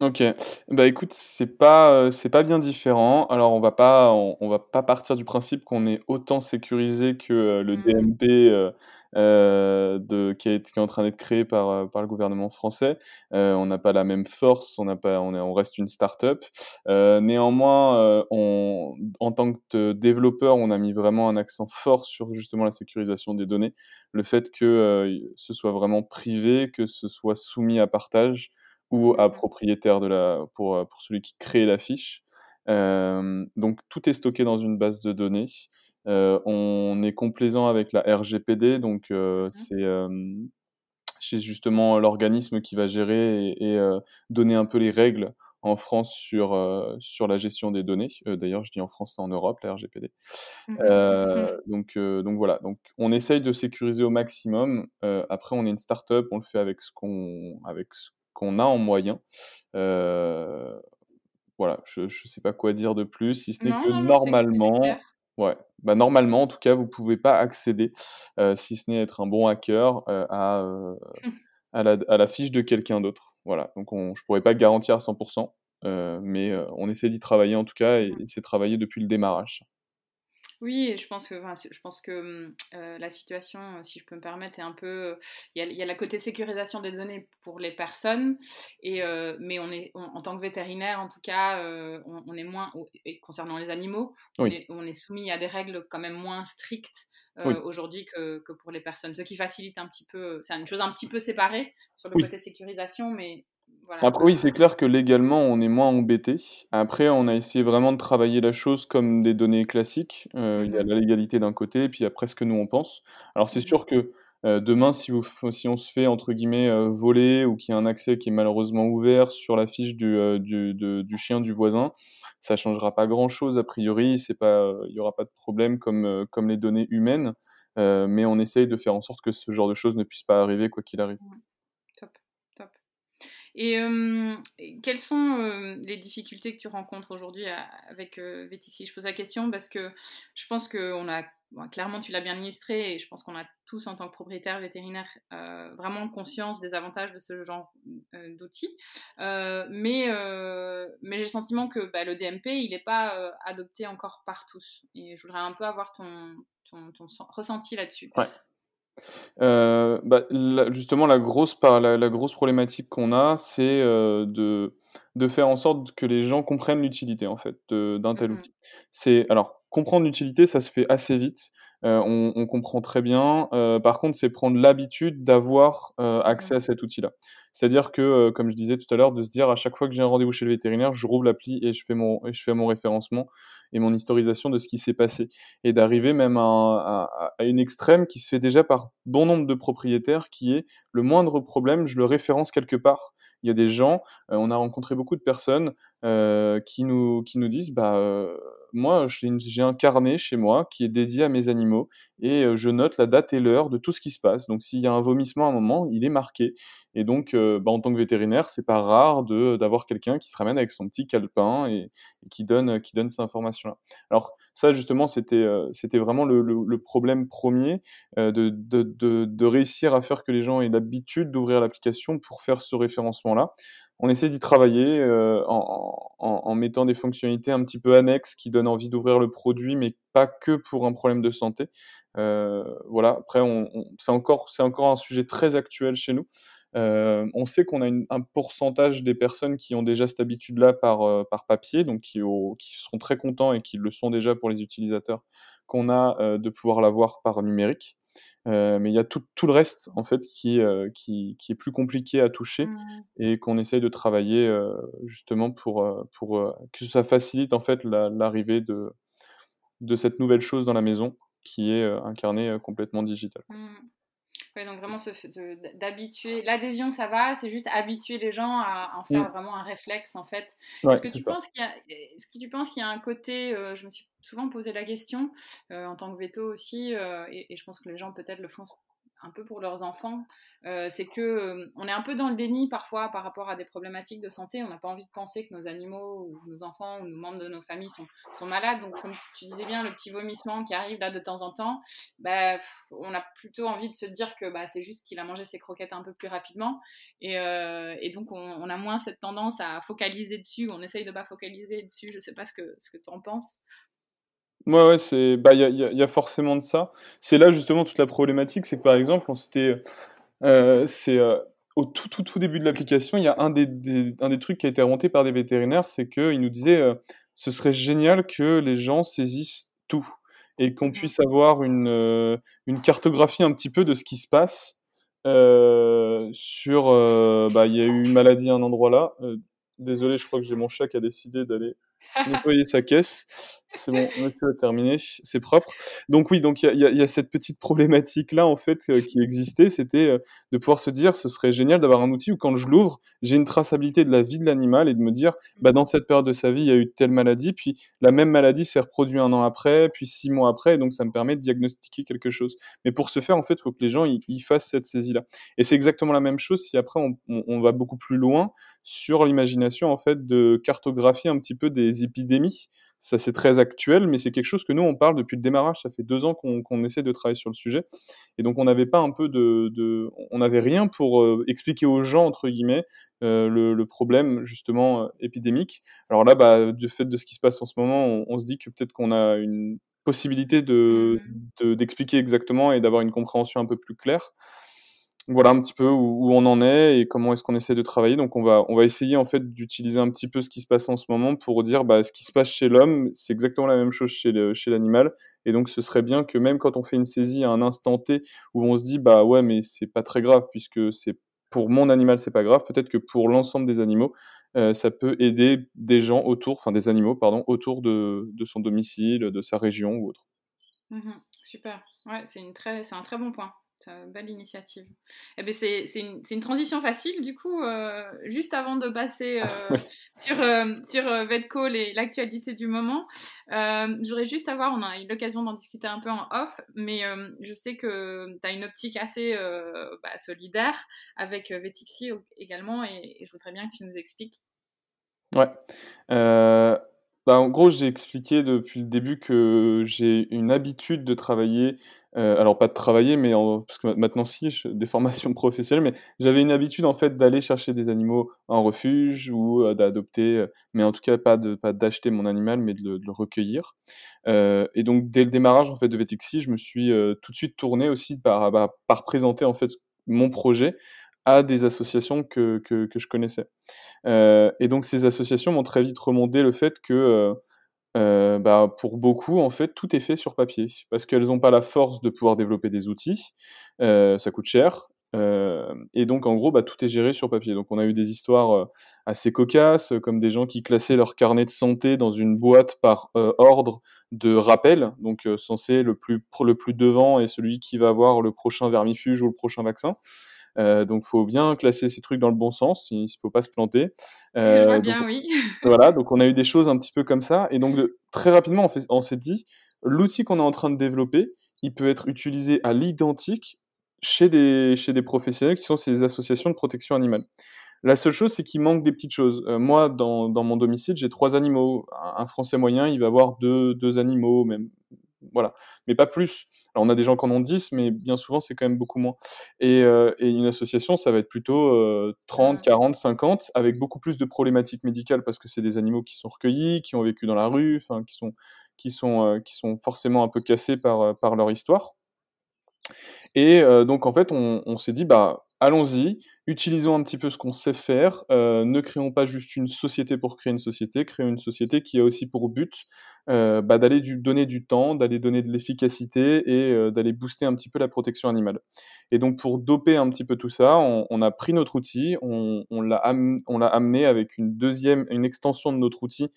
OK. Bah, écoute, c'est pas, heu, c'est pas bien différent. Alors on va pas on on va pas partir du principe qu'on est autant sécurisé que, heu, le Mmh DMP, heu heu, de qui a été qui est en train d'être créé par, heu, par le gouvernement français. Heu, on n'a pas la même force, on n'a pas on est on reste une start-up. Heu, néanmoins, heu, on en tant que développeur, on a mis vraiment un accent fort sur justement la sécurisation des données. Le fait que, heu, ce soit vraiment privé, que ce soit soumis à partage ou à Mmh propriétaire de la pour, heu, pour celui qui crée la fiche. Hem, donc tout est stocké dans une base de données. On est complaisant avec la RGPD, donc heu, mh. c'est, justement l'organisme qui va gérer et donner un peu les règles en France sur, sur la gestion des données. D'ailleurs, je dis en France, c'est en Europe, la RGPD. Mmh Heu, mh. donc donc voilà, donc on essaye de sécuriser au maximum. Après on est une start-up, on le fait avec ce qu'on avec ce qu'on a en moyens. Heu, voilà, je je sais pas quoi dire de plus, si ce n'est que non, normalement. Ouais, bah, normalement, en tout cas, vous pouvez pas accéder, si ce n'est être un bon hacker, à, à la à la fiche de quelqu'un d'autre. Voilà, donc on je pourrais pas garantir à 100 heu, mais heu, on essaie d'y travailler en tout cas et Mmh. c'est travaillé depuis le démarrage. Oui et je pense que enfin, je pense que, mmh, heu, la situation, euh, si je peux me permettre, est un peu, il y a il y a la côté sécurisation des données pour les personnes et heu, mais on est on en tant que vétérinaire, en tout cas, on on est moins et concernant les animaux, on est on est soumis à des règles quand même moins strictes, oui, aujourd'hui que que pour les personnes. Ce qui facilite un petit peu, c'est une chose un petit peu séparée sur le oui. côté sécurisation, mais voilà, Après oui, c'est clair que légalement, on est moins embêté. Après, on a essayé vraiment de travailler la chose comme des données classiques. Heu, il y a mmh la légalité d'un côté et puis après ce que nous on pense. Alors c'est sûr que, heu, demain si vous si on se fait entre guillemets, heu, «voler» ou qu'il y a un accès qui est malheureusement ouvert sur la fiche du, heu, du de du chien du voisin, ça changera pas grand chose a priori, c'est pas, heu, il y aura pas de problème comme, les données humaines. Mais on essaye de faire en sorte que ce genre de choses ne puisse pas arriver quoi qu'il arrive. Et et quelles sont, heu, les difficultés que tu rencontres aujourd'hui avec, Vetixi? Je pose la question parce que je pense qu'on a clairement, tu l'as bien illustré et je pense qu'on a tous, en tant que propriétaires vétérinaires, heu, vraiment conscience des avantages de ce genre, d'outils. Mais j'ai le sentiment que, bah, le DMP, il n'est pas, adopté encore par tous et je voudrais un peu avoir ton ton ton sen ressenti là-dessus. Heu, bah, la justement la grosse par la la grosse problématique qu'on a, c'est, heu, de de faire en sorte que les gens comprennent l'utilité, en fait, d'un tel Mmh outil. C'est alors comprendre l'utilité, ça se fait assez vite, on on comprend très bien, heu, par contre, c'est prendre l'habitude d'avoir, heu, accès à cet outil-là. C'est-à-dire que, comme je disais tout à l'heure, de se dire à chaque fois que j'ai un rendez-vous chez le vétérinaire, je rouvre l'appli et je fais mon et je fais mon référencement et mon historisation de ce qui s'est passé et d'arriver même à à à une extrême qui se fait déjà par bon nombre de propriétaires, qui est le moindre problème, je le référence quelque part. Il y a des gens, on a rencontré beaucoup de personnes, qui nous qui nous disent: «Bah, moi j'ai un carnet chez moi qui est dédié à mes animaux et heu, je note la date et l'heure de tout ce qui se passe. Donc s'il y a un vomissement à un moment, il est marqué et donc heu, bah, en tant que vétérinaire, c'est pas rare d'avoir quelqu'un qui se ramène avec son petit calepin et et qui donne, qui donne ces informations-là. Alors ça justement, c'était, heu, c'était vraiment le problème 1er, heu, de réussir à faire que les gens aient l'habitude d'ouvrir l'application pour faire ce référencement-là. On essaie d'y travailler, heu, en mettant des fonctionnalités un petit peu annexes qui donnent envie d'ouvrir le produit, mais pas que pour un problème de santé. Voilà, après encore c'est encore un sujet très actuel chez nous. Heu, on sait qu'on a une un pourcentage des personnes qui ont déjà cette habitude-là par, par papier, donc qui au qui seront très contents et qui le sont déjà pour les utilisateurs qu'on a, heu, de pouvoir l'avoir par numérique. Mais il y a tout tout le reste en fait qui, heu, qui qui est plus compliqué à toucher Mmh. et qu'on essaye de travailler, justement pour, que ça facilite en fait la l'arrivée de de cette nouvelle chose dans la maison qui est, heu, complètement digital, quoi. Mmh. Ouais, donc vraiment d'habituer l'adhésion ça va, c'est juste habituer les gens à en faire Mmh. vraiment un réflexe en fait. Ouais, Est-ce que tu penses qu'il y a est-ce que tu penses qu'il y a un côté, heu, je me suis souvent posé la question, heu, en tant que véto aussi, heu, et et je pense que les gens peut-être le font un peu pour leurs enfants, heu, c'est que, hem, on est un peu dans le déni parfois par rapport à des problématiques de santé. On n'a pas envie de penser que nos animaux ou nos enfants ou nos membres de nos familles sont malades. Donc comme tu disais bien, le petit vomissement qui arrive là de temps en temps, bah, on a plutôt envie de se dire que bah, c'est juste qu'il a mangé ses croquettes un peu plus rapidement. Et, euh, donc, on, a moins cette tendance à focaliser dessus. On essaye de pas focaliser dessus. Je ne sais pas ce que, ce que tu en penses. Ouais, ouais, c'est bah, il y a y a y a forcément de ça. C'est là justement toute la problématique, c'est que par exemple, on s'était, heu, c'est, heu, au tout, tout, tout début de l'application, il y a un des des un des trucs qui a été remonté par des vétérinaires, c'est qu'ils nous disaient, heu: «Ce serait génial que les gens saisissent tout et qu'on puisse avoir une, une cartographie un petit peu de ce qui se passe, sur, bah, il y a eu une maladie à un endroit là». Désolé, je crois que j'ai mon chat qui a décidé d'aller nettoyer sa caisse. C'est bon, monsieur a terminé, c'est propre. Donc oui, donc il y a, y a- cette petite problématique-là, en fait, euh, qui existait, c'était euh, de pouvoir se dire, ce serait génial d'avoir un outil où quand je l'ouvre, j'ai une traçabilité de la vie de l'animal et de me dire, bah, dans cette période de sa vie, il y a eu telle maladie, puis la même maladie s'est reproduite un an après, puis six mois après, et donc ça me permet de diagnostiquer quelque chose. Mais pour ce faire, en fait, il faut que les gens ils, fassent cette saisie-là. Et c'est exactement la même chose si après on, on- on va beaucoup plus loin sur l'imagination, en fait, de cartographier un petit peu des épidémies ça c'est très actuel, mais c'est quelque chose que nous on parle depuis le démarrage. Ça fait deux ans qu'on essaie de travailler sur le sujet, et donc on n'avait pas un peu de, on n'avait rien pour euh, expliquer aux gens entre guillemets euh, le, problème justement euh, épidémique. Alors là, bah, du fait de ce qui se passe en ce moment, on, se dit que peut-être qu'on a une possibilité de mmh. d'expliquer exactement et d'avoir une compréhension un peu plus claire voilà un petit peu où, on en est et comment est-ce qu'on essaie de travailler. Donc on va, on va essayer en fait d'utiliser un petit peu ce qui se passe en ce moment pour dire bah, ce qui se passe chez l'homme, c'est exactement la même chose chez, l'animal. Et donc ce serait bien que même quand on fait une saisie à un instant T où on se dit bah ouais mais c'est pas très grave puisque c'est pour mon animal c'est pas grave, peut-être que pour l'ensemble des animaux euh, ça peut aider des gens autour, enfin des animaux pardon, autour de, de son domicile, de sa région ou autre. Mmh super, ouais, c'est un très bon point. Euh, belle initiative. Eh ben c'est une, une, transition facile, du coup, euh, juste avant de passer euh, sur, sur VetCall et l'actualité du moment, j'aurais juste savoir, on a eu l'occasion d'en discuter un peu en off, mais je sais que tu as une optique assez bah, solidaire avec Vetixi également, et, et, je voudrais bien que tu nous expliques. Ouais. Bah, en gros, j'ai expliqué depuis le début que j'ai une habitude de travailler, euh, alors pas de travailler, mais parce que maintenant si, des formations professionnelles, mais j'avais une habitude en fait d'aller chercher des animaux en refuge ou euh, d'adopter, euh, mais en tout cas pas de pas d'acheter mon animal, mais de le, recueillir. et donc dès le démarrage en fait de Vetixi, je me suis tout de suite tourné aussi par, bah, par présenter en fait mon projet à des associations que, que, je connaissais. Euh, et donc ces associations m'ont très vite remonté le fait que euh, euh, bah, pour beaucoup, en fait, tout est fait sur papier, parce qu'elles n'ont pas la force de pouvoir développer des outils, ça coûte cher, et donc en gros, bah, tout est géré sur papier. Donc on a eu des histoires assez cocasses, comme des gens qui classaient leur carnet de santé dans une boîte par ordre de rappel, donc censé le plus, le plus devant est celui qui va avoir le prochain vermifuge ou le prochain vaccin. Euh, donc, faut bien classer ces trucs dans le bon sens. Il ne faut pas se planter. Euh, Je vois bien, oui. voilà. Donc, on a eu des choses un petit peu comme ça. Et donc, très rapidement, on, on s'est dit, l'outil qu'on est en train de développer, il peut être utilisé à l'identique chez des, chez des professionnels qui sont ces associations de protection animale. La seule chose, c'est qu'il manque des petites choses. Euh, moi, dans, dans, mon domicile, j'ai trois animaux. Un, Français moyen, il va avoir deux, deux animaux, même voilà, mais pas plus. Alors on a des gens qui en ont 10, mais bien souvent c'est quand même beaucoup moins. Et, euh, une association, ça va être plutôt 30, 40, 50, avec beaucoup plus de problématiques médicales parce que c'est des animaux qui sont recueillis, qui ont vécu dans la rue, qui sont, qui, sont, euh, qui sont forcément un peu cassés par, euh, par leur histoire. Et donc en fait, on, on s'est dit, bah allons-y, utilisons un petit peu ce qu'on sait faire, euh, ne créons pas juste une société pour créer une société, créons une société qui a aussi pour but euh, bah, d'aller donner du temps, d'aller donner de l'efficacité et euh, d'aller booster un petit peu la protection animale. Et donc pour doper un petit peu tout ça, on, a pris notre outil, on, l'a amené avec une deuxième, une extension de notre outil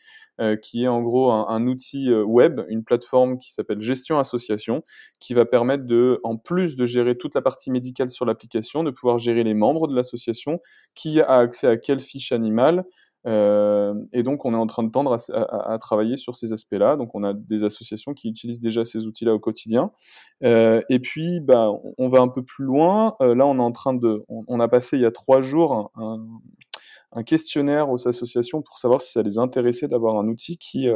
qui est en gros un, un outil web, une plateforme qui s'appelle Gestion Association, qui va permettre de, en plus de gérer toute la partie médicale sur l'application, de pouvoir gérer les membres de l'association, qui a accès à quelle fiche animale. Euh, et donc, on est en train de tendre à, travailler sur ces aspects-là. Donc, on a des associations qui utilisent déjà ces outils-là au quotidien. Euh, et puis, bah, on va un peu plus loin. Euh, là, on est en train de, on, a passé il y a trois jours un, un, questionnaire aux associations pour savoir si ça les intéressait d'avoir un outil qui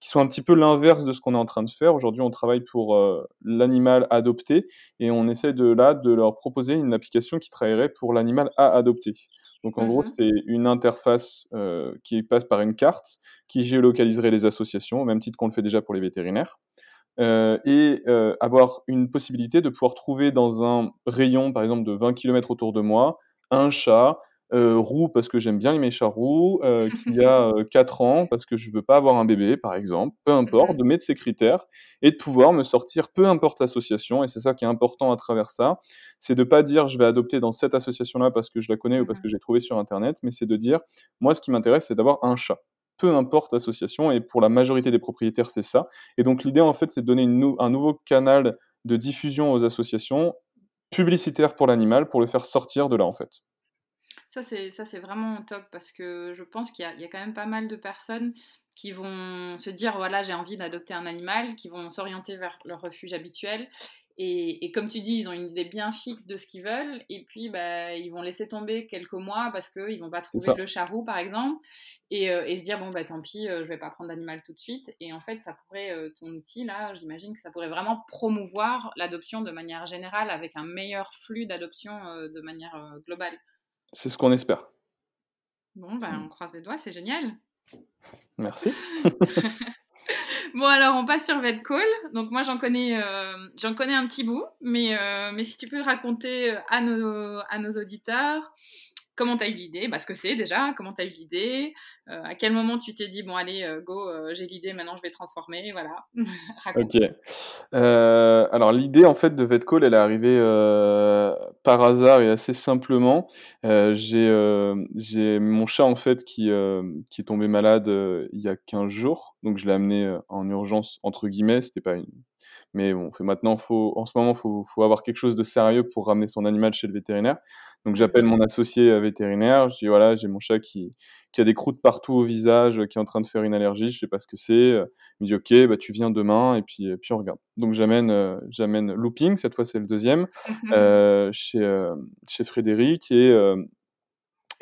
qui sont un petit peu l'inverse de ce qu'on est en train de faire. Aujourd'hui, on travaille pour euh, l'animal adopté et on essaie de là de leur proposer une application qui travaillerait pour l'animal à adopter. Donc en gros, mhm. c'est une interface euh, qui passe par une carte qui géolocaliserait les associations, au même titre qu'on le fait déjà pour les vétérinaires. Euh, et avoir une possibilité de pouvoir trouver dans un rayon, par exemple, de 20 km autour de moi, un chat euh, roux parce que j'aime bien les chats roux, euh, qui a 4 ans parce que je veux pas avoir un bébé, par exemple, peu importe, de mettre ces critères et de pouvoir me sortir, peu importe l'association, et c'est ça qui est important à travers ça, c'est de pas dire je vais adopter dans cette association-là parce que je la connais ou parce que j'ai trouvé sur Internet, mais c'est de dire moi ce qui m'intéresse c'est d'avoir un chat peu importe l'association, et pour la majorité des propriétaires, c'est ça. Et donc l'idée, en fait, c'est de donner un nouveau canal de diffusion aux associations publicitaires pour l'animal pour le faire sortir de là, en fait. Ça, c'est, ça, c'est vraiment top parce que je pense qu'il y a, il y a quand même pas mal de personnes qui vont se dire voilà, j'ai envie d'adopter un animal, qui vont s'orienter vers leur refuge habituel Et, comme tu dis, ils ont une idée bien fixe de ce qu'ils veulent, et puis bah, ils vont laisser tomber quelques mois parce qu'ils vont pas trouver le charroux, par exemple, et, se dire bon bah tant pis, je vais pas prendre d'animal tout de suite. Et en fait, ça pourrait ton outil là, j'imagine que ça pourrait vraiment promouvoir l'adoption de manière générale avec un meilleur flux d'adoption de manière globale. C'est ce qu'on espère. Bon, ben, on croise les doigts, c'est génial. Merci. bon, alors on passe sur VetCall. Donc, moi, j'en connais, euh, j'en connais un petit bout, mais, euh, mais si tu peux raconter à nos, à nos auditeurs comment tu as eu l'idée, bah, ce que c'est déjà, comment tu as eu l'idée, euh, à quel moment tu t'es dit, bon, allez, euh, go, euh, j'ai l'idée, maintenant je vais transformer, voilà. ok. alors, l'idée, en fait, de VetCall, elle est arrivée par hasard et assez simplement. j'ai mon chat, en fait, qui, qui est tombé malade il y a 15 jours, donc je l'ai amené en urgence, entre guillemets, c'était pas une mais bon, maintenant, faut, en ce moment, il faut, faut, avoir quelque chose de sérieux pour ramener son animal chez le vétérinaire. Donc j'appelle mon associé euh, vétérinaire, je dis voilà, j'ai mon chat qui, qui, a des croûtes partout au visage, qui est en train de faire une allergie, je sais pas ce que c'est. Il me dit ok, bah tu viens demain et puis, puis on regarde. Donc j'amène euh, j'amène Looping, cette fois c'est le deuxième, mmh euh, chez, euh, chez Frédéric et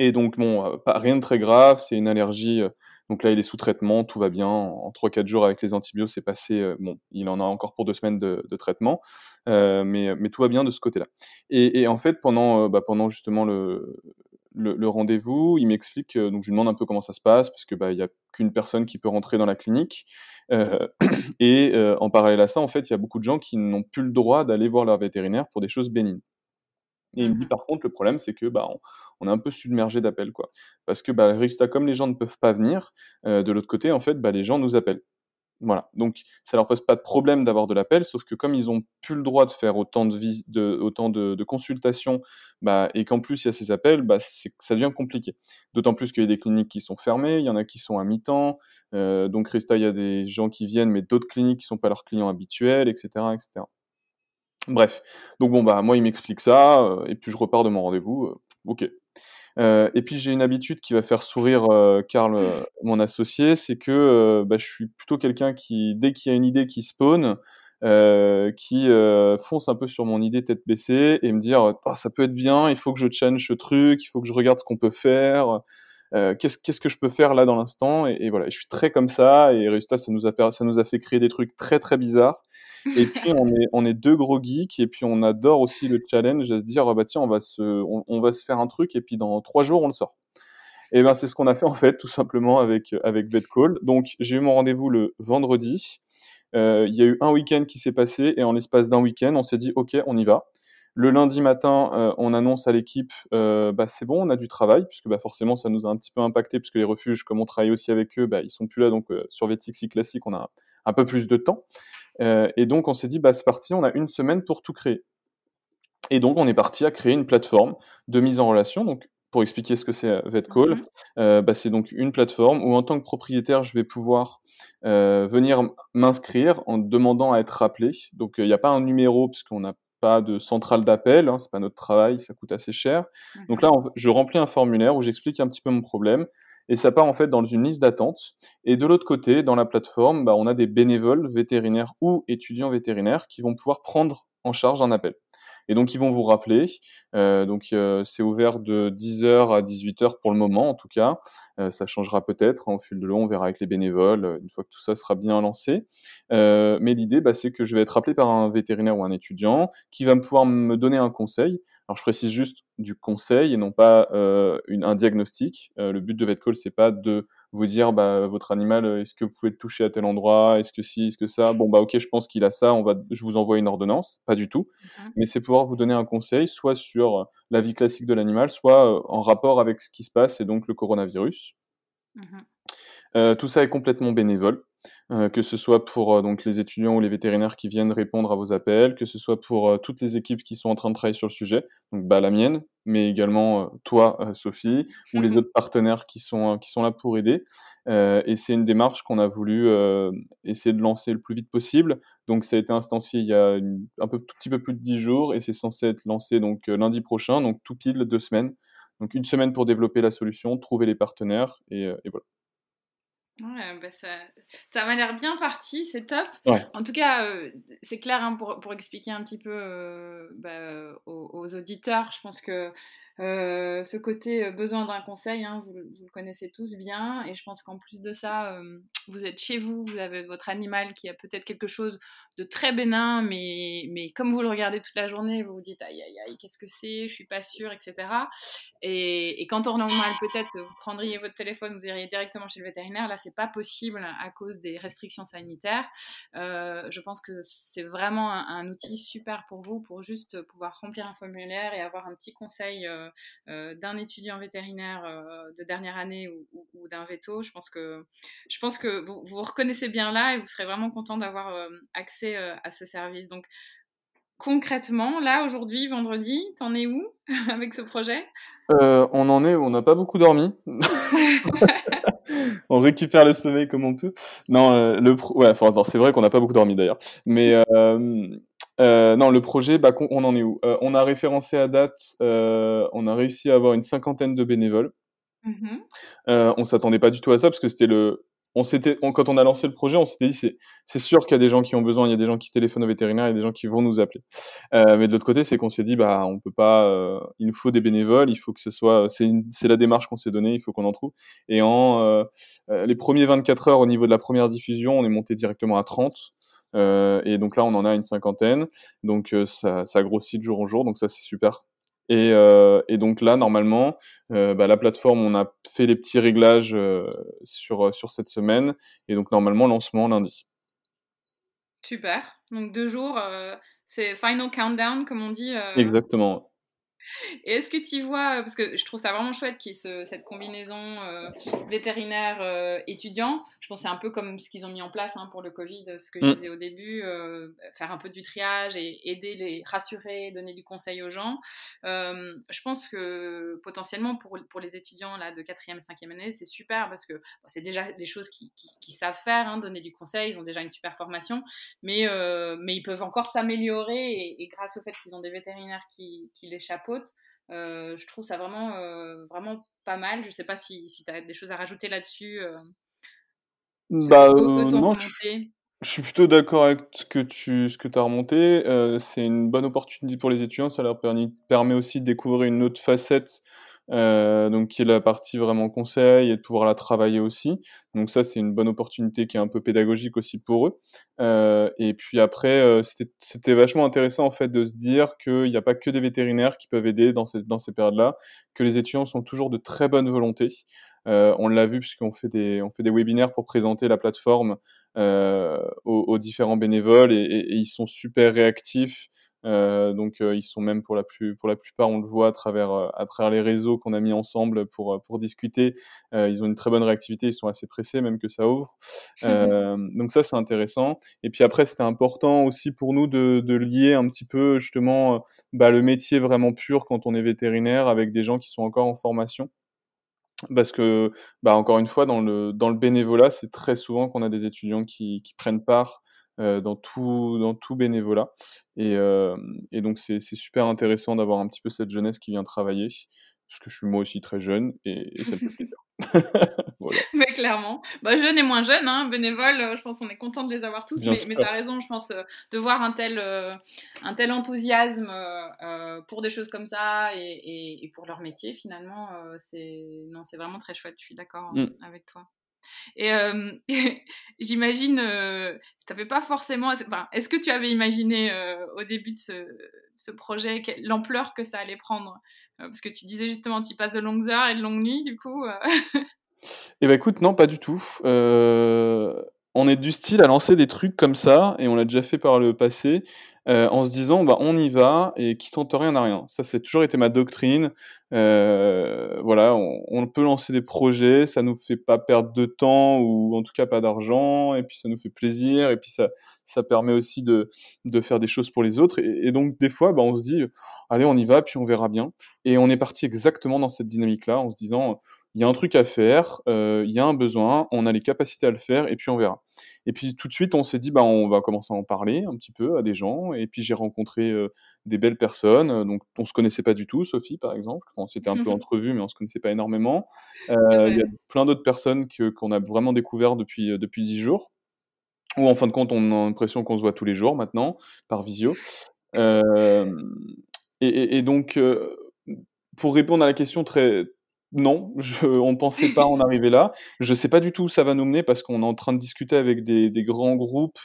et donc bon, pas rien de très grave, c'est une allergie donc là, il est sous traitement, tout va bien. En 3-4 jours avec les antibiotiques, c'est passé. Euh, bon, il en a encore pour deux semaines de, traitement, euh, mais, mais, tout va bien de ce côté-là. Et, en fait, pendant, euh, bah, pendant justement le, le, rendez-vous, il m'explique, donc je lui demande un peu comment ça se passe, parce que bah, il n'y a qu'une personne qui peut rentrer dans la clinique. et en parallèle à ça, en fait, il y a beaucoup de gens qui n'ont plus le droit d'aller voir leur vétérinaire pour des choses bénignes. Et il me dit mmh par contre, le problème, c'est que bah, on, est un peu submergé d'appels, quoi. Parce que bah, comme les gens ne peuvent pas venir, euh, de l'autre côté, en fait, bah, les gens nous appellent. Voilà. Donc, ça leur pose pas de problème d'avoir de l'appel, sauf que comme ils ont plus le droit de faire autant de, consultations, bah, et qu'en plus il y a ces appels, bah, ça devient compliqué. D'autant plus qu'il y a des cliniques qui sont fermées, il y en a qui sont à mi-temps. Euh, donc, Rista, il y a des gens qui viennent, mais d'autres cliniques qui sont pas leurs clients habituels, etc., etc. Bref, donc bon bah moi il m'explique ça euh, et puis je repars de mon rendez-vous. Ok. Euh, et puis j'ai une habitude qui va faire sourire Karl, mon associé, c'est que bah, je suis plutôt quelqu'un qui, dès qu'il y a une idée qui spawn, qui fonce un peu sur mon idée tête baissée et me dire ah, ça peut être bien, il faut que je change ce truc, il faut que je regarde ce qu'on peut faire. Qu'est-ce que je peux faire là dans l'instant et, voilà, je suis très comme ça et résultat ça nous a ça nous a fait créer des trucs très très bizarres et puis on est, on est deux gros geeks et puis on adore aussi le challenge à se dire ah bah tiens on va se, on, va se faire un truc et puis dans trois jours on le sort. Et ben c'est ce qu'on a fait en fait tout simplement avec avec VetCall. Donc j'ai eu mon rendez-vous le vendredi. Euh, il y a eu un week-end qui s'est passé et en l'espace d'un week-end on s'est dit ok on y va. Le lundi matin, euh, on annonce à l'équipe, euh, bah, c'est bon, on a du travail, puisque bah, forcément, ça nous a un petit peu impacté, puisque les refuges, comme on travaille aussi avec eux, bah, ils sont plus là. Donc, sur Vetixi classique, on a un peu plus de temps. Euh, et donc on s'est dit, bah, c'est parti, on a une semaine pour tout créer. Et donc on est parti à créer une plateforme de mise en relation. Donc pour expliquer ce que c'est euh, VetCall, mhm. euh, bah, c'est donc une plateforme où en tant que propriétaire, je vais pouvoir venir m'inscrire en demandant à être rappelé. Donc il n'y a pas un numéro puisqu'on n'a pas de centrale d'appel, hein, c'est pas notre travail, ça coûte assez cher. Donc là, je remplis un formulaire où j'explique un petit peu mon problème et ça part en fait dans une liste d'attente. Et de l'autre côté, dans la plateforme, bah, on a des bénévoles vétérinaires ou étudiants vétérinaires qui vont pouvoir prendre en charge un appel. Et donc ils vont vous rappeler. Euh, donc euh, c'est ouvert de 10h à 18h pour le moment en tout cas. Euh, ça changera peut-être hein, au fil de l'eau, on verra avec les bénévoles une fois que tout ça sera bien lancé. mais l'idée, bah, c'est que je vais être rappelé par un vétérinaire ou un étudiant qui va me pouvoir me donner un conseil. Alors je précise juste du conseil et non pas un diagnostic. Le but de VetCall, c'est pas de vous dire bah, votre animal, euh, est-ce que vous pouvez le toucher à tel endroit, est-ce que si, est-ce que ça? Bon bah ok, je pense qu'il a ça, on va, je vous envoie une ordonnance, pas du tout. Mais c'est pouvoir vous donner un conseil, soit sur la vie classique de l'animal, soit en rapport avec ce qui se passe et donc le coronavirus. Mhm. Tout ça est complètement bénévole. Euh, que ce soit pour euh, donc les étudiants ou les vétérinaires qui viennent répondre à vos appels, que ce soit pour euh, toutes les équipes qui sont en train de travailler sur le sujet, donc bah, la mienne, mais également toi, Sophie, ou les mmh autres partenaires qui sont, qui sont là pour aider. et c'est une démarche qu'on a voulu essayer de lancer le plus vite possible. Donc ça a été instancié il y a un peu, tout petit peu plus de dix jours, et c'est censé être lancé donc lundi prochain, donc tout pile deux semaines. Donc une semaine pour développer la solution, trouver les partenaires, et, et voilà. Ouais, bah ça, ça m'a l'air bien parti, c'est top. Ouais. En tout cas, euh, c'est clair hein, pour, pour, expliquer un petit peu euh, bah, aux, aux, auditeurs. Je pense que euh, ce côté euh, besoin d'un conseil, hein, vous, le connaissez tous bien. Et je pense qu'en plus de ça, euh, vous êtes chez vous, vous avez votre animal qui a peut-être quelque chose de très bénin, mais, mais comme vous le regardez toute la journée, vous vous dites aïe aïe aïe, qu'est-ce que c'est, je suis pas sûre, etc. Et, quand on normal, peut-être vous prendriez votre téléphone, vous iriez directement chez le vétérinaire. Là, c'est pas possible à cause des restrictions sanitaires. Je pense que c'est vraiment un, outil super pour vous pour juste pouvoir remplir un formulaire et avoir un petit conseil d'un étudiant vétérinaire euh, de dernière année ou, ou, ou d'un veto. Je pense que, je pense que vous, vous reconnaissez bien là et vous serez vraiment content d'avoir euh, accès euh, à ce service. Donc, concrètement, là, aujourd'hui, vendredi, t'en es où avec ce projet? Euh, On en est où? On n'a pas beaucoup dormi. on récupère le sommeil comme on peut. Non, euh, le pro... ouais, enfin, c'est vrai qu'on n'a pas beaucoup dormi d'ailleurs. Mais euh, euh, non, le projet, bah, on en est où? On a référencé à date, on a réussi à avoir une cinquantaine de bénévoles. Mmh on s'attendait pas du tout à ça parce que c'était le on s'était, quand on a lancé le projet, on s'était dit c'est, c'est sûr qu'il y a des gens qui ont besoin, il y a des gens qui téléphonent au vétérinaire, il y a des gens qui vont nous appeler. Euh, mais de l'autre côté, c'est qu'on s'est dit bah on peut pas, euh, il nous faut des bénévoles, il faut que ce soit, c'est, la démarche qu'on s'est donnée, il faut qu'on en trouve. Et en euh, les premiers 24 heures au niveau de la première diffusion, on est monté directement à 30. Euh, et donc là, on en a une cinquantaine. Donc ça, ça grossit de jour en jour. Donc ça, c'est super. Et, euh, et, donc là, normalement, euh, bah, la plateforme, on a fait les petits réglages euh, sur, sur cette semaine. Et donc normalement, lancement lundi. Super. Donc deux jours, c'est final countdown, comme on dit. Exactement. Et est-ce que tu vois, parce que je trouve ça vraiment chouette qu'il y ait ce, cette combinaison euh, vétérinaire-étudiant, euh, je pense que c'est un peu comme ce qu'ils ont mis en place hein, pour le Covid, ce que je disais au début, euh, faire un peu du triage et aider, les rassurer, donner du conseil aux gens. Euh, je pense que potentiellement pour, pour les étudiants là, de 4e et 5e année, c'est super parce que bon, c'est déjà des choses qu'ils qui, qui savent faire, hein, donner du conseil, ils ont déjà une super formation, mais, euh, mais ils peuvent encore s'améliorer et, et, grâce au fait qu'ils ont des vétérinaires qui, qui les chapeautent, euh, je trouve ça vraiment, euh, vraiment pas mal. Je sais pas si, si tu as des choses à rajouter là-dessus. Euh, bah, non, je, je, suis plutôt d'accord avec ce que tu ce que as remonté. c'est une bonne opportunité pour les étudiants. Ça leur permet aussi de découvrir une autre facette euh, donc qui est la partie vraiment conseil et de pouvoir la travailler aussi. Donc ça, c'est une bonne opportunité qui est un peu pédagogique aussi pour eux. Euh, et puis après, euh, c'était vachement intéressant en fait de se dire qu'il n'y a pas que des vétérinaires qui peuvent aider dans, ces, dans ces périodes-là, que les étudiants sont toujours de très bonne volonté. Euh, on l'a vu puisqu'on fait des on fait des webinaires pour présenter la plateforme euh, aux, aux, différents bénévoles et, et, ils sont super réactifs. Euh, donc euh, ils sont même pour la plus pour la plupart on le voit à travers euh, à travers les réseaux qu'on a mis ensemble pour pour discuter. Ils ont une très bonne réactivité ils sont assez pressés même que ça ouvre. Donc ça c'est intéressant. Et puis après c'était important aussi pour nous de, de lier un petit peu justement bah, le métier vraiment pur quand on est vétérinaire avec des gens qui sont encore en formation. Parce que bah encore une fois dans le dans le bénévolat c'est très souvent qu'on a des étudiants qui, qui prennent part dans tout dans tout bénévolat et, euh, et donc c'est super intéressant d'avoir un petit peu cette jeunesse qui vient travailler parce que je suis moi aussi très jeune et, et ça me fait plaisir. voilà. Mais clairement, bah, jeune et moins jeune, hein, bénévoles, je pense qu'on est content de les avoir tous, Bien mais, mais tu as raison, je pense, euh, de voir un tel, euh, un tel enthousiasme euh, pour des choses comme ça et, et, et pour leur métier, finalement, c'est vraiment très chouette, je suis d'accord mm. avec toi. Et euh, j'imagine, euh, tu pas forcément. Enfin, Est-ce que tu avais imaginé euh, au début de ce, ce projet l'ampleur que ça allait prendre? Parce que tu disais justement, tu passes de longues heures et de longues nuits, du coup. Eh ben écoute, non, pas du tout. on est du style à lancer des trucs comme ça, et on l'a déjà fait par le passé euh, en se disant bah on y va et qui tente rien n'a rien. Ça c'est toujours été ma doctrine. Euh, voilà, on, peut lancer des projets, ça nous fait pas perdre de temps ou en tout cas pas d'argent et puis ça nous fait plaisir et puis ça ça permet aussi de faire des choses pour les autres et, donc des fois bah on se dit allez on y va puis on verra bien et on est parti exactement dans cette dynamique là en se disant il y a un truc à faire, il y a un besoin, on a les capacités à le faire et puis on verra. Et puis tout de suite, on s'est dit, bah, on va commencer à en parler un petit peu à des gens. Et puis j'ai rencontré des belles personnes, donc on se connaissait pas du tout, Sophie par exemple. on s'était un peu entrevus, mais on se connaissait pas énormément. Il y a plein d'autres personnes qu'on a vraiment découvert depuis depuis dix jours. Ou en fin de compte, on a l'impression qu'on se voit tous les jours maintenant par visio. et, donc, pour répondre à la question très non, on ne pensait pas en arriver là. Je ne sais pas du tout où ça va nous mener parce qu'on est en train de discuter avec des, grands groupes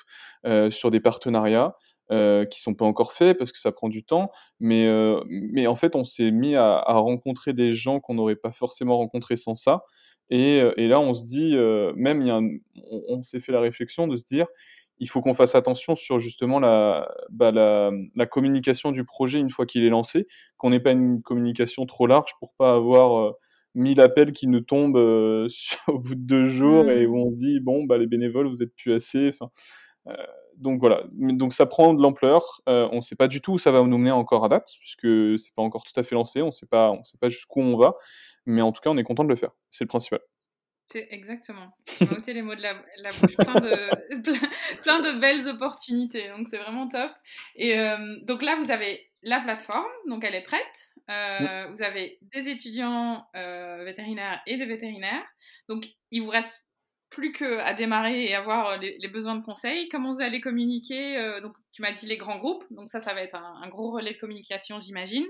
euh, sur des partenariats euh, qui sont pas encore faits parce que ça prend du temps. Mais, euh, mais en fait, on s'est mis à, rencontrer des gens qu'on n'aurait pas forcément rencontrés sans ça. Et, et là, on se dit, même, y a on s'est fait la réflexion de se dire, il faut qu'on fasse attention sur justement bah, la, la, communication du projet une fois qu'il est lancé, qu'on n'ait pas une communication trop large pour pas avoir euh, mille appels qui nous tombent euh, au bout de deux jours et où mmh. on dit bon bah les bénévoles vous êtes plus assez. Enfin, euh, donc voilà, donc ça prend de l'ampleur. on ne sait pas du tout où ça va nous mener encore à date puisque c'est pas encore tout à fait lancé. On sait pas, on sait pas jusqu'où on va, mais en tout cas on est content de le faire. C'est le principal. Exactement. Tu m'as ôté les mots de la, bouche. Plein de, plein, de, belles opportunités. Donc, c'est vraiment top. Et euh, donc là, vous avez la plateforme. Donc, elle est prête. Euh, vous avez des étudiants euh, vétérinaires et des vétérinaires. Donc, il vous reste plus qu'à démarrer et avoir les, besoins de conseils. Comment vous allez communiquer Donc, tu m'as dit les grands groupes. Donc, ça, ça va être un, un gros relais de communication, j'imagine.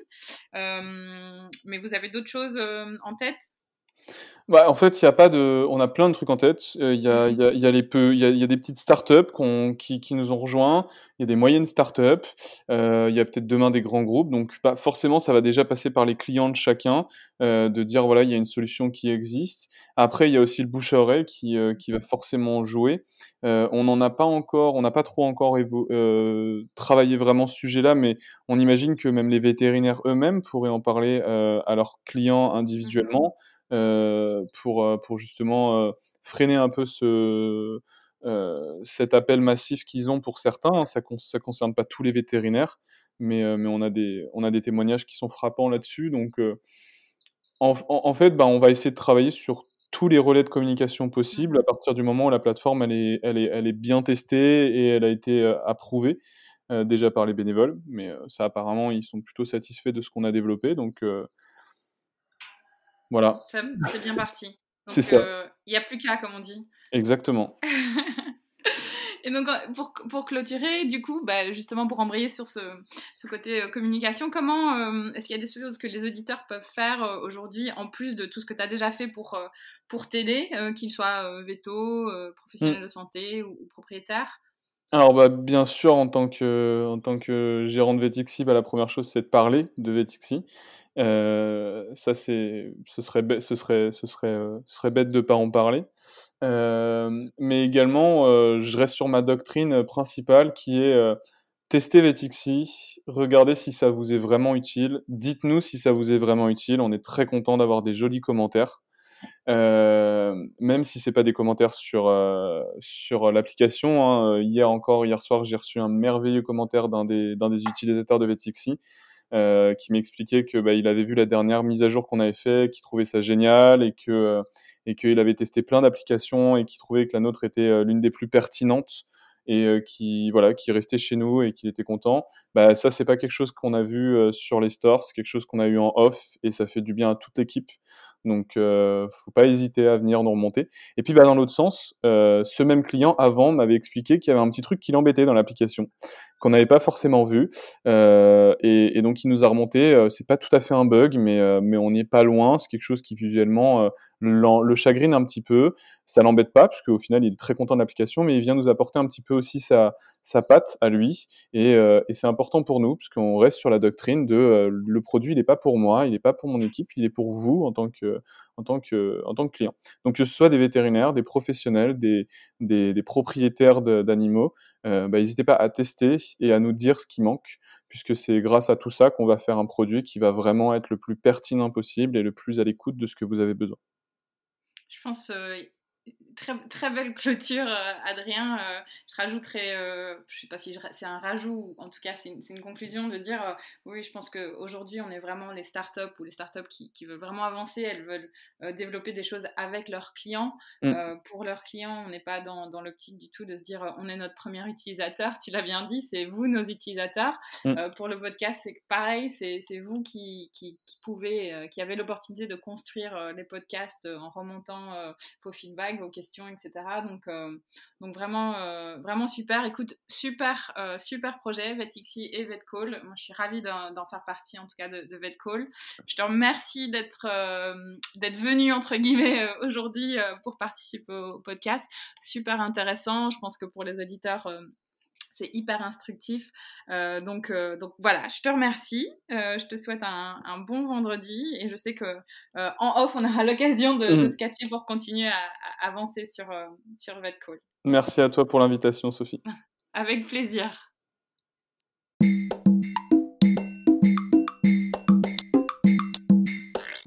mais vous avez d'autres choses en tête? Bah, en fait, il y a pas de on a plein de trucs en tête. Il y a il y a y a les peu il y a il y a des petites startups qui qui nous ont rejoints. Il y a des moyennes startups. Euh, il y a peut-être demain des grands groupes. Donc, bah, forcément, ça va déjà passer par les clients de chacun, euh, de dire: «Voilà, il y a une solution qui existe». Après, il y a aussi le bouche à oreille qui, euh, qui va forcément jouer. Euh, on n'en a pas encore on n'a pas trop encore euh, travaillé vraiment ce sujet-là, mais on imagine que même les vétérinaires eux-mêmes pourraient en parler, euh, à leurs clients individuellement. Mmh euh, pour, euh, pour justement euh, freiner un peu ce, cet appel massif qu'ils ont pour certains. Hein. Ça ne concerne pas tous les vétérinaires, mais, mais on, a des, on a des témoignages qui sont frappants là-dessus. Donc, en, en, fait, bah, on va essayer de travailler sur tous les relais de communication possibles à partir du moment où la plateforme elle est, elle est, elle est bien testée et elle a été approuvée déjà par les bénévoles. Mais ça, apparemment, ils sont plutôt satisfaits de ce qu'on a développé. Donc, voilà. C'est bien parti. C'est ça. Il n'y a plus qu'à, comme on dit. Exactement. Et donc, pour, pour, clôturer, du coup, bah, justement pour embrayer sur ce, ce côté euh, communication, comment euh, est-ce qu'il y a des choses que les auditeurs peuvent faire euh, aujourd'hui, en plus de tout ce que tu as déjà fait pour, pour t'aider, qu'ils soient veto, professionnels mm. de santé ou, propriétaires alors bah, bien sûr, en tant que, en tant que gérant de Vetixi, bah, la première chose c'est de parler de Vetixi. Euh, ça, c'est, ce serait, ce serait, ce serait, euh, serait bête de pas en parler. Euh, mais également, je reste sur ma doctrine principale qui est tester Vetixi, regardez si ça vous est vraiment utile, dites-nous si ça vous est vraiment utile. On est très content d'avoir des jolis commentaires. même si c'est pas des commentaires sur sur l'application. Hein. Hier encore, hier soir, j'ai reçu un merveilleux commentaire d'un des d'un des utilisateurs de Vetixi euh, qui m'expliquait que bah, il avait vu la dernière mise à jour qu'on avait fait, qu'il trouvait ça génial et que euh, et qu'il avait testé plein d'applications et qu'il trouvait que la nôtre était euh, l'une des plus pertinentes et qui voilà qui restait chez nous et qu'il était content. Bah ça c'est pas quelque chose qu'on a vu sur les stores, c'est quelque chose qu'on a eu en off et ça fait du bien à toute l'équipe. Donc, faut pas hésiter à venir nous remonter. Et puis, bah, dans l'autre sens, ce même client avant m'avait expliqué qu'il y avait un petit truc qui l'embêtait dans l'application, qu'on n'avait pas forcément vu. Euh, et, donc, il nous a remonté. Euh, c'est pas tout à fait un bug, mais, euh, on n'est pas loin. C'est quelque chose qui visuellement euh, le chagrine un petit peu. Ça l'embête pas, parce qu'au final, il est très content de l'application, mais il vient nous apporter un petit peu aussi sa, patte à lui. Et, c'est important pour nous, parce qu'on reste sur la doctrine de le produit, il n'est pas pour moi, il n'est pas pour mon équipe, il est pour vous en tant que en tant que, en tant que client. Donc que ce soit des vétérinaires, des professionnels, des, propriétaires d'animaux, bah, n'hésitez pas à tester et à nous dire ce qui manque, puisque c'est grâce à tout ça qu'on va faire un produit qui va vraiment être le plus pertinent possible et le plus à l'écoute de ce que vous avez besoin. Je pense euh, très, très belle clôture, euh, Adrien. Euh, je rajouterais, euh, je sais pas si c'est un rajout, en tout cas c'est une, une, conclusion de dire, oui, je pense qu'aujourd'hui on est vraiment les startups ou les startups qui, qui veulent vraiment avancer, elles veulent développer des choses avec leurs clients. Mm. pour leurs clients, on n'est pas dans, dans l'optique du tout de se dire, on est notre premier utilisateur, tu l'as bien dit, c'est vous nos utilisateurs. Mm. pour le podcast, c'est pareil, c'est vous qui, qui, qui pouvez, qui avez l'opportunité de construire les podcasts en remontant vos feedbacks, vos questions etc. Donc, euh, donc vraiment, euh, vraiment super. Écoute, super, euh, super projet, VetXI et VetCall. Moi, je suis ravie d'en faire partie, en tout cas, de, de VetCall. Je te remercie d'être d'être venu, entre guillemets, aujourd'hui pour participer au podcast. Super intéressant. Je pense que pour les auditeurs, c'est hyper instructif. Euh, donc, euh, donc voilà, je te remercie. Euh, je te souhaite un, bon vendredi et je sais que en off, on aura l'occasion de, de, mm. se catcher pour continuer à, avancer sur, sur VetCall. Merci à toi pour l'invitation, Sophie. Avec plaisir.